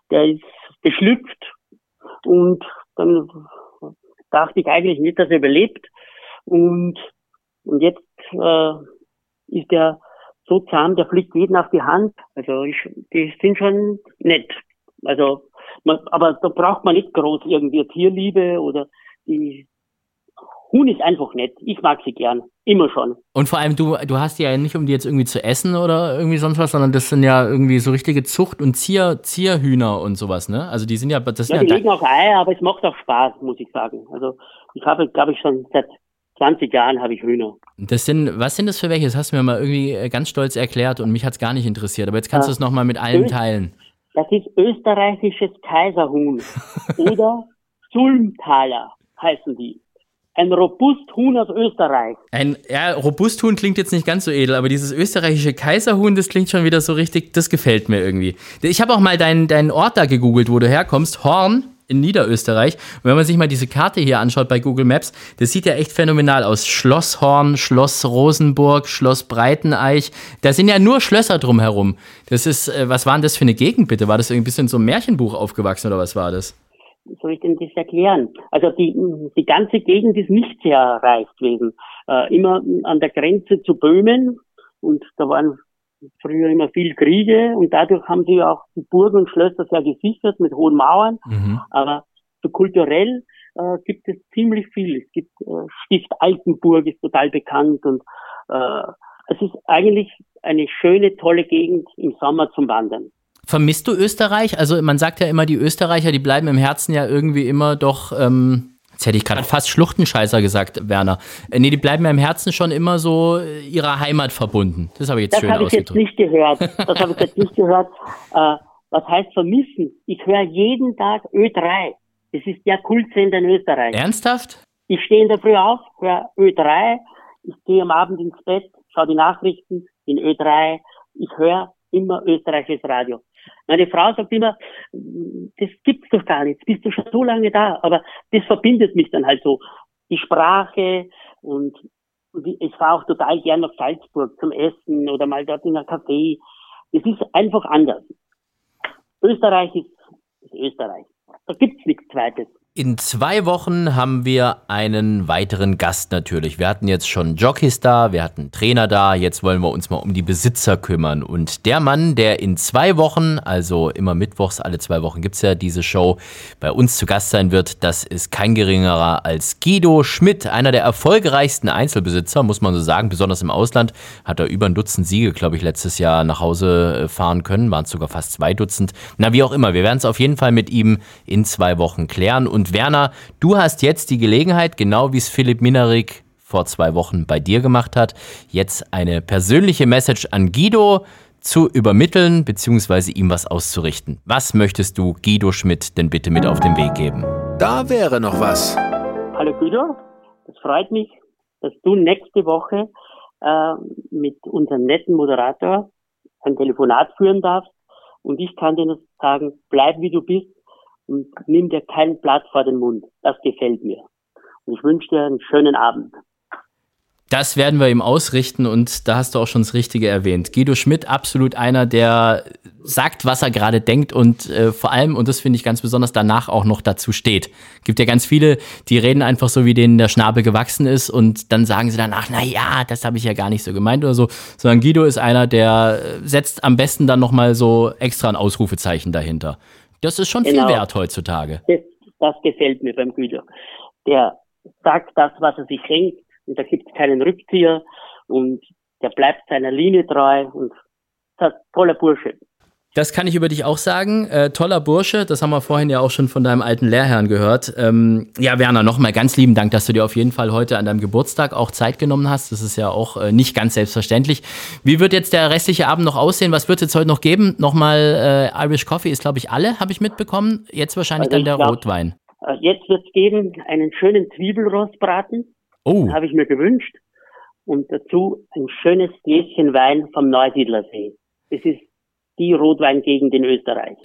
Der ist beschlüpft und dann dachte ich eigentlich nicht, dass er überlebt. Und, und jetzt äh, ist der so zahm, der fliegt jeden auf die Hand. Also ich, die sind schon nett. Also, man, aber da braucht man nicht groß irgendwie Tierliebe oder die Huhn ist einfach nett. Ich mag sie gern. Immer schon. Und vor allem, du, du hast die ja nicht, um die jetzt irgendwie zu essen oder irgendwie sonst was, sondern das sind ja irgendwie so richtige Zucht- und Zier, Zierhühner und sowas, ne? Also die sind ja. Das ja, sind die ja legen auch Eier, aber es macht auch Spaß, muss ich sagen. Also ich habe, glaube ich, schon seit 20 Jahren habe ich Hühner. Das sind, was sind das für welche? Das hast du mir mal irgendwie äh, ganz stolz erklärt und mich hat es gar nicht interessiert. Aber jetzt kannst du es nochmal mit allen Öst- teilen. Das ist österreichisches Kaiserhuhn oder Sulmtaler heißen die. Ein Robusthuhn aus Österreich. Ein ja, Robusthuhn klingt jetzt nicht ganz so edel, aber dieses österreichische Kaiserhuhn, das klingt schon wieder so richtig, das gefällt mir irgendwie. Ich habe auch mal deinen, deinen Ort da gegoogelt, wo du herkommst, Horn in Niederösterreich. Und wenn man sich mal diese Karte hier anschaut bei Google Maps, das sieht ja echt phänomenal aus. Schloss Horn, Schloss Rosenburg, Schloss Breiteneich, da sind ja nur Schlösser drumherum. Das ist, äh, was war denn das für eine Gegend bitte? War das irgendwie ein bisschen so ein Märchenbuch aufgewachsen oder was war das? Soll ich denn das erklären? Also die, die ganze Gegend ist nicht sehr reich gewesen. Äh, immer an der Grenze zu Böhmen und da waren früher immer viel Kriege und dadurch haben sie auch die Burgen und Schlösser sehr gesichert mit hohen Mauern. Mhm. Aber so kulturell äh, gibt es ziemlich viel. Es gibt äh, Stift Altenburg ist total bekannt und äh, es ist eigentlich eine schöne, tolle Gegend im Sommer zum Wandern. Vermisst du Österreich? Also man sagt ja immer, die Österreicher, die bleiben im Herzen ja irgendwie immer doch, ähm, jetzt hätte ich gerade fast Schluchtenscheißer gesagt, Werner. Äh, nee, die bleiben ja im Herzen schon immer so äh, ihrer Heimat verbunden. Das habe ich jetzt Das schön habe ich jetzt ausgedrückt. nicht gehört. Das habe ich jetzt nicht gehört. Äh, was heißt vermissen? Ich höre jeden Tag Ö3. Das ist der Kultsender in Österreich. Ernsthaft? Ich stehe in der Früh auf, höre Ö3. Ich gehe am Abend ins Bett, schaue die Nachrichten in Ö3. Ich höre immer österreichisches Radio. Meine Frau sagt immer, das gibt's doch gar nicht. Bist du schon so lange da? Aber das verbindet mich dann halt so. Die Sprache und, ich fahre auch total gern nach Salzburg zum Essen oder mal dort in ein Café. Es ist einfach anders. Österreich ist, ist Österreich. Da gibt's nichts Zweites. In zwei Wochen haben wir einen weiteren Gast natürlich. Wir hatten jetzt schon Jockeys da, wir hatten Trainer da, jetzt wollen wir uns mal um die Besitzer kümmern. Und der Mann, der in zwei Wochen, also immer mittwochs, alle zwei Wochen gibt's ja diese Show, bei uns zu Gast sein wird, das ist kein geringerer als Guido Schmidt, einer der erfolgreichsten Einzelbesitzer, muss man so sagen, besonders im Ausland. Hat er über ein Dutzend Siege, glaube ich, letztes Jahr nach Hause äh, fahren können, waren es sogar fast zwei Dutzend. Na, wie auch immer, wir werden es auf jeden Fall mit ihm in zwei Wochen klären. Und Werner, du hast jetzt die Gelegenheit, genau wie es Philipp Minarik vor zwei Wochen bei dir gemacht hat, jetzt eine persönliche Message an Guido zu übermitteln bzw. ihm was auszurichten. Was möchtest du Guido Schmidt denn bitte mit auf den Weg geben? Da wäre noch was. Hallo Guido, es freut mich, dass du nächste Woche äh, mit unserem netten Moderator ein Telefonat führen darfst. Und ich kann dir nur sagen, bleib wie du bist und nimm dir kein Blatt vor den Mund. Das gefällt mir. Und ich wünsche dir einen schönen Abend. Das werden wir ihm ausrichten und da hast du auch schon das Richtige erwähnt. Guido Schmidt, absolut einer, der sagt, was er gerade denkt und äh, vor allem, und das finde ich ganz besonders, danach auch noch dazu steht. Gibt ja ganz viele, die reden einfach so, wie denen der Schnabel gewachsen ist und dann sagen sie danach, na ja, das habe ich ja gar nicht so gemeint oder so. Sondern Guido ist einer, der setzt am besten dann nochmal so extra ein Ausrufezeichen dahinter. Das ist schon Genau. viel wert heutzutage. Das, das gefällt mir beim Guido. Der sagt das, was er sich denkt und da gibt es keinen Rückzieher und der bleibt seiner Linie treu und das ist ein toller Bursche. Das kann ich über dich auch sagen. Äh, toller Bursche, das haben wir vorhin ja auch schon von deinem alten Lehrherrn gehört. Ähm, ja, Werner, nochmal ganz lieben Dank, dass du dir auf jeden Fall heute an deinem Geburtstag auch Zeit genommen hast. Das ist ja auch äh, nicht ganz selbstverständlich. Wie wird jetzt der restliche Abend noch aussehen? Was wird es jetzt heute noch geben? Nochmal äh, Irish Coffee ist, glaube ich, alle, habe ich mitbekommen. Jetzt wahrscheinlich Also dann der glaub- Rotwein. Äh, Jetzt wird's geben einen schönen Zwiebelrostbraten, Oh, habe ich mir gewünscht. Und dazu ein schönes Gläschen Wein vom Neusiedlersee. Das ist die Rotweingegend in Österreich.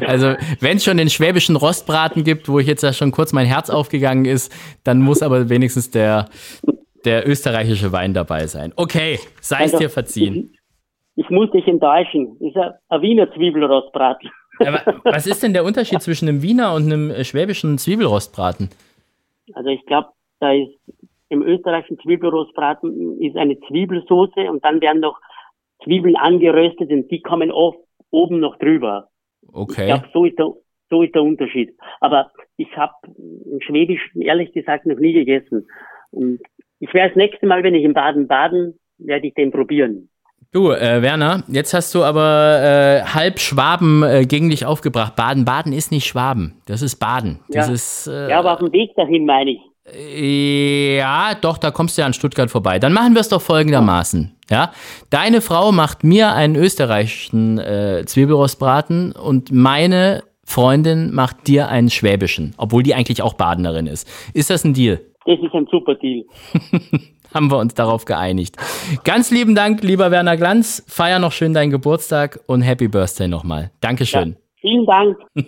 also wenn es schon den schwäbischen Rostbraten gibt, wo ich jetzt ja schon kurz mein Herz aufgegangen ist, dann muss aber wenigstens der, der österreichische Wein dabei sein. Okay, sei es Also, dir verziehen. Ich, ich muss dich enttäuschen. Ist ein, Wiener Zwiebelrostbraten. Aber was ist denn der Unterschied zwischen einem Wiener und einem äh, schwäbischen Zwiebelrostbraten? Also ich glaube, da ist im österreichischen Zwiebelrostbraten ist eine Zwiebelsoße und dann werden noch Zwiebeln angeröstet und die kommen oft oben noch drüber. Okay. Ich glaube, so ist der, so ist der Unterschied. Aber ich habe im Schwäbischen ehrlich gesagt noch nie gegessen. Und ich werde das nächste Mal, wenn ich in Baden-Baden, werde ich den probieren. Du, äh, Werner, jetzt hast du aber äh, halb Schwaben äh, gegen dich aufgebracht. Baden-Baden ist nicht Schwaben, das ist Baden. Das Ja. ist, äh, Ja, aber auf dem Weg dahin meine ich. Ja, doch, da kommst du ja an Stuttgart vorbei. Dann machen wir es doch folgendermaßen. Ja, deine Frau macht mir einen österreichischen äh, Zwiebelrostbraten und meine Freundin macht dir einen schwäbischen, obwohl die eigentlich auch Badenerin ist. Ist das ein Deal? Das ist ein super Deal. Haben wir uns darauf geeinigt. Ganz lieben Dank, lieber Werner Glanz. Feier noch schön deinen Geburtstag und Happy Birthday nochmal. Dankeschön. Vielen Dank.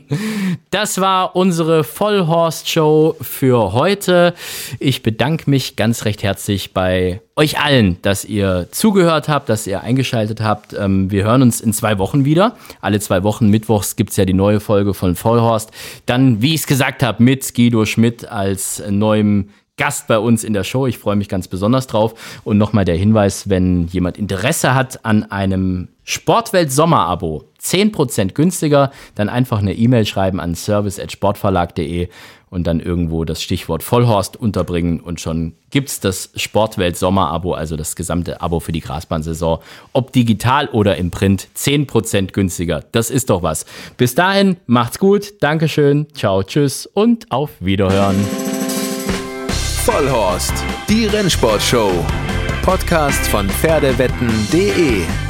Das war unsere Vollhorst-Show für heute. Ich bedanke mich ganz recht herzlich bei euch allen, dass ihr zugehört habt, dass ihr eingeschaltet habt. Ähm, wir hören uns in zwei Wochen wieder. Alle zwei Wochen mittwochs gibt's ja die neue Folge von Vollhorst. Dann, wie ich es gesagt habe, mit Guido Schmidt als neuem Gast bei uns in der Show. Ich freue mich ganz besonders drauf. Und nochmal der Hinweis, wenn jemand Interesse hat an einem Sportwelt Sommer-Abo, 10% günstiger, dann einfach eine E-Mail schreiben an service.sportverlag.de und dann irgendwo das Stichwort Vollhorst unterbringen und schon gibt's das Sportwelt Sommer-Abo, also das gesamte Abo für die Grasbahnsaison, ob digital oder im Print, 10% günstiger. Das ist doch was. Bis dahin, macht's gut, Dankeschön, ciao, tschüss und auf Wiederhören. Vollhorst, die Rennsportshow. Podcast von Pferdewetten.de.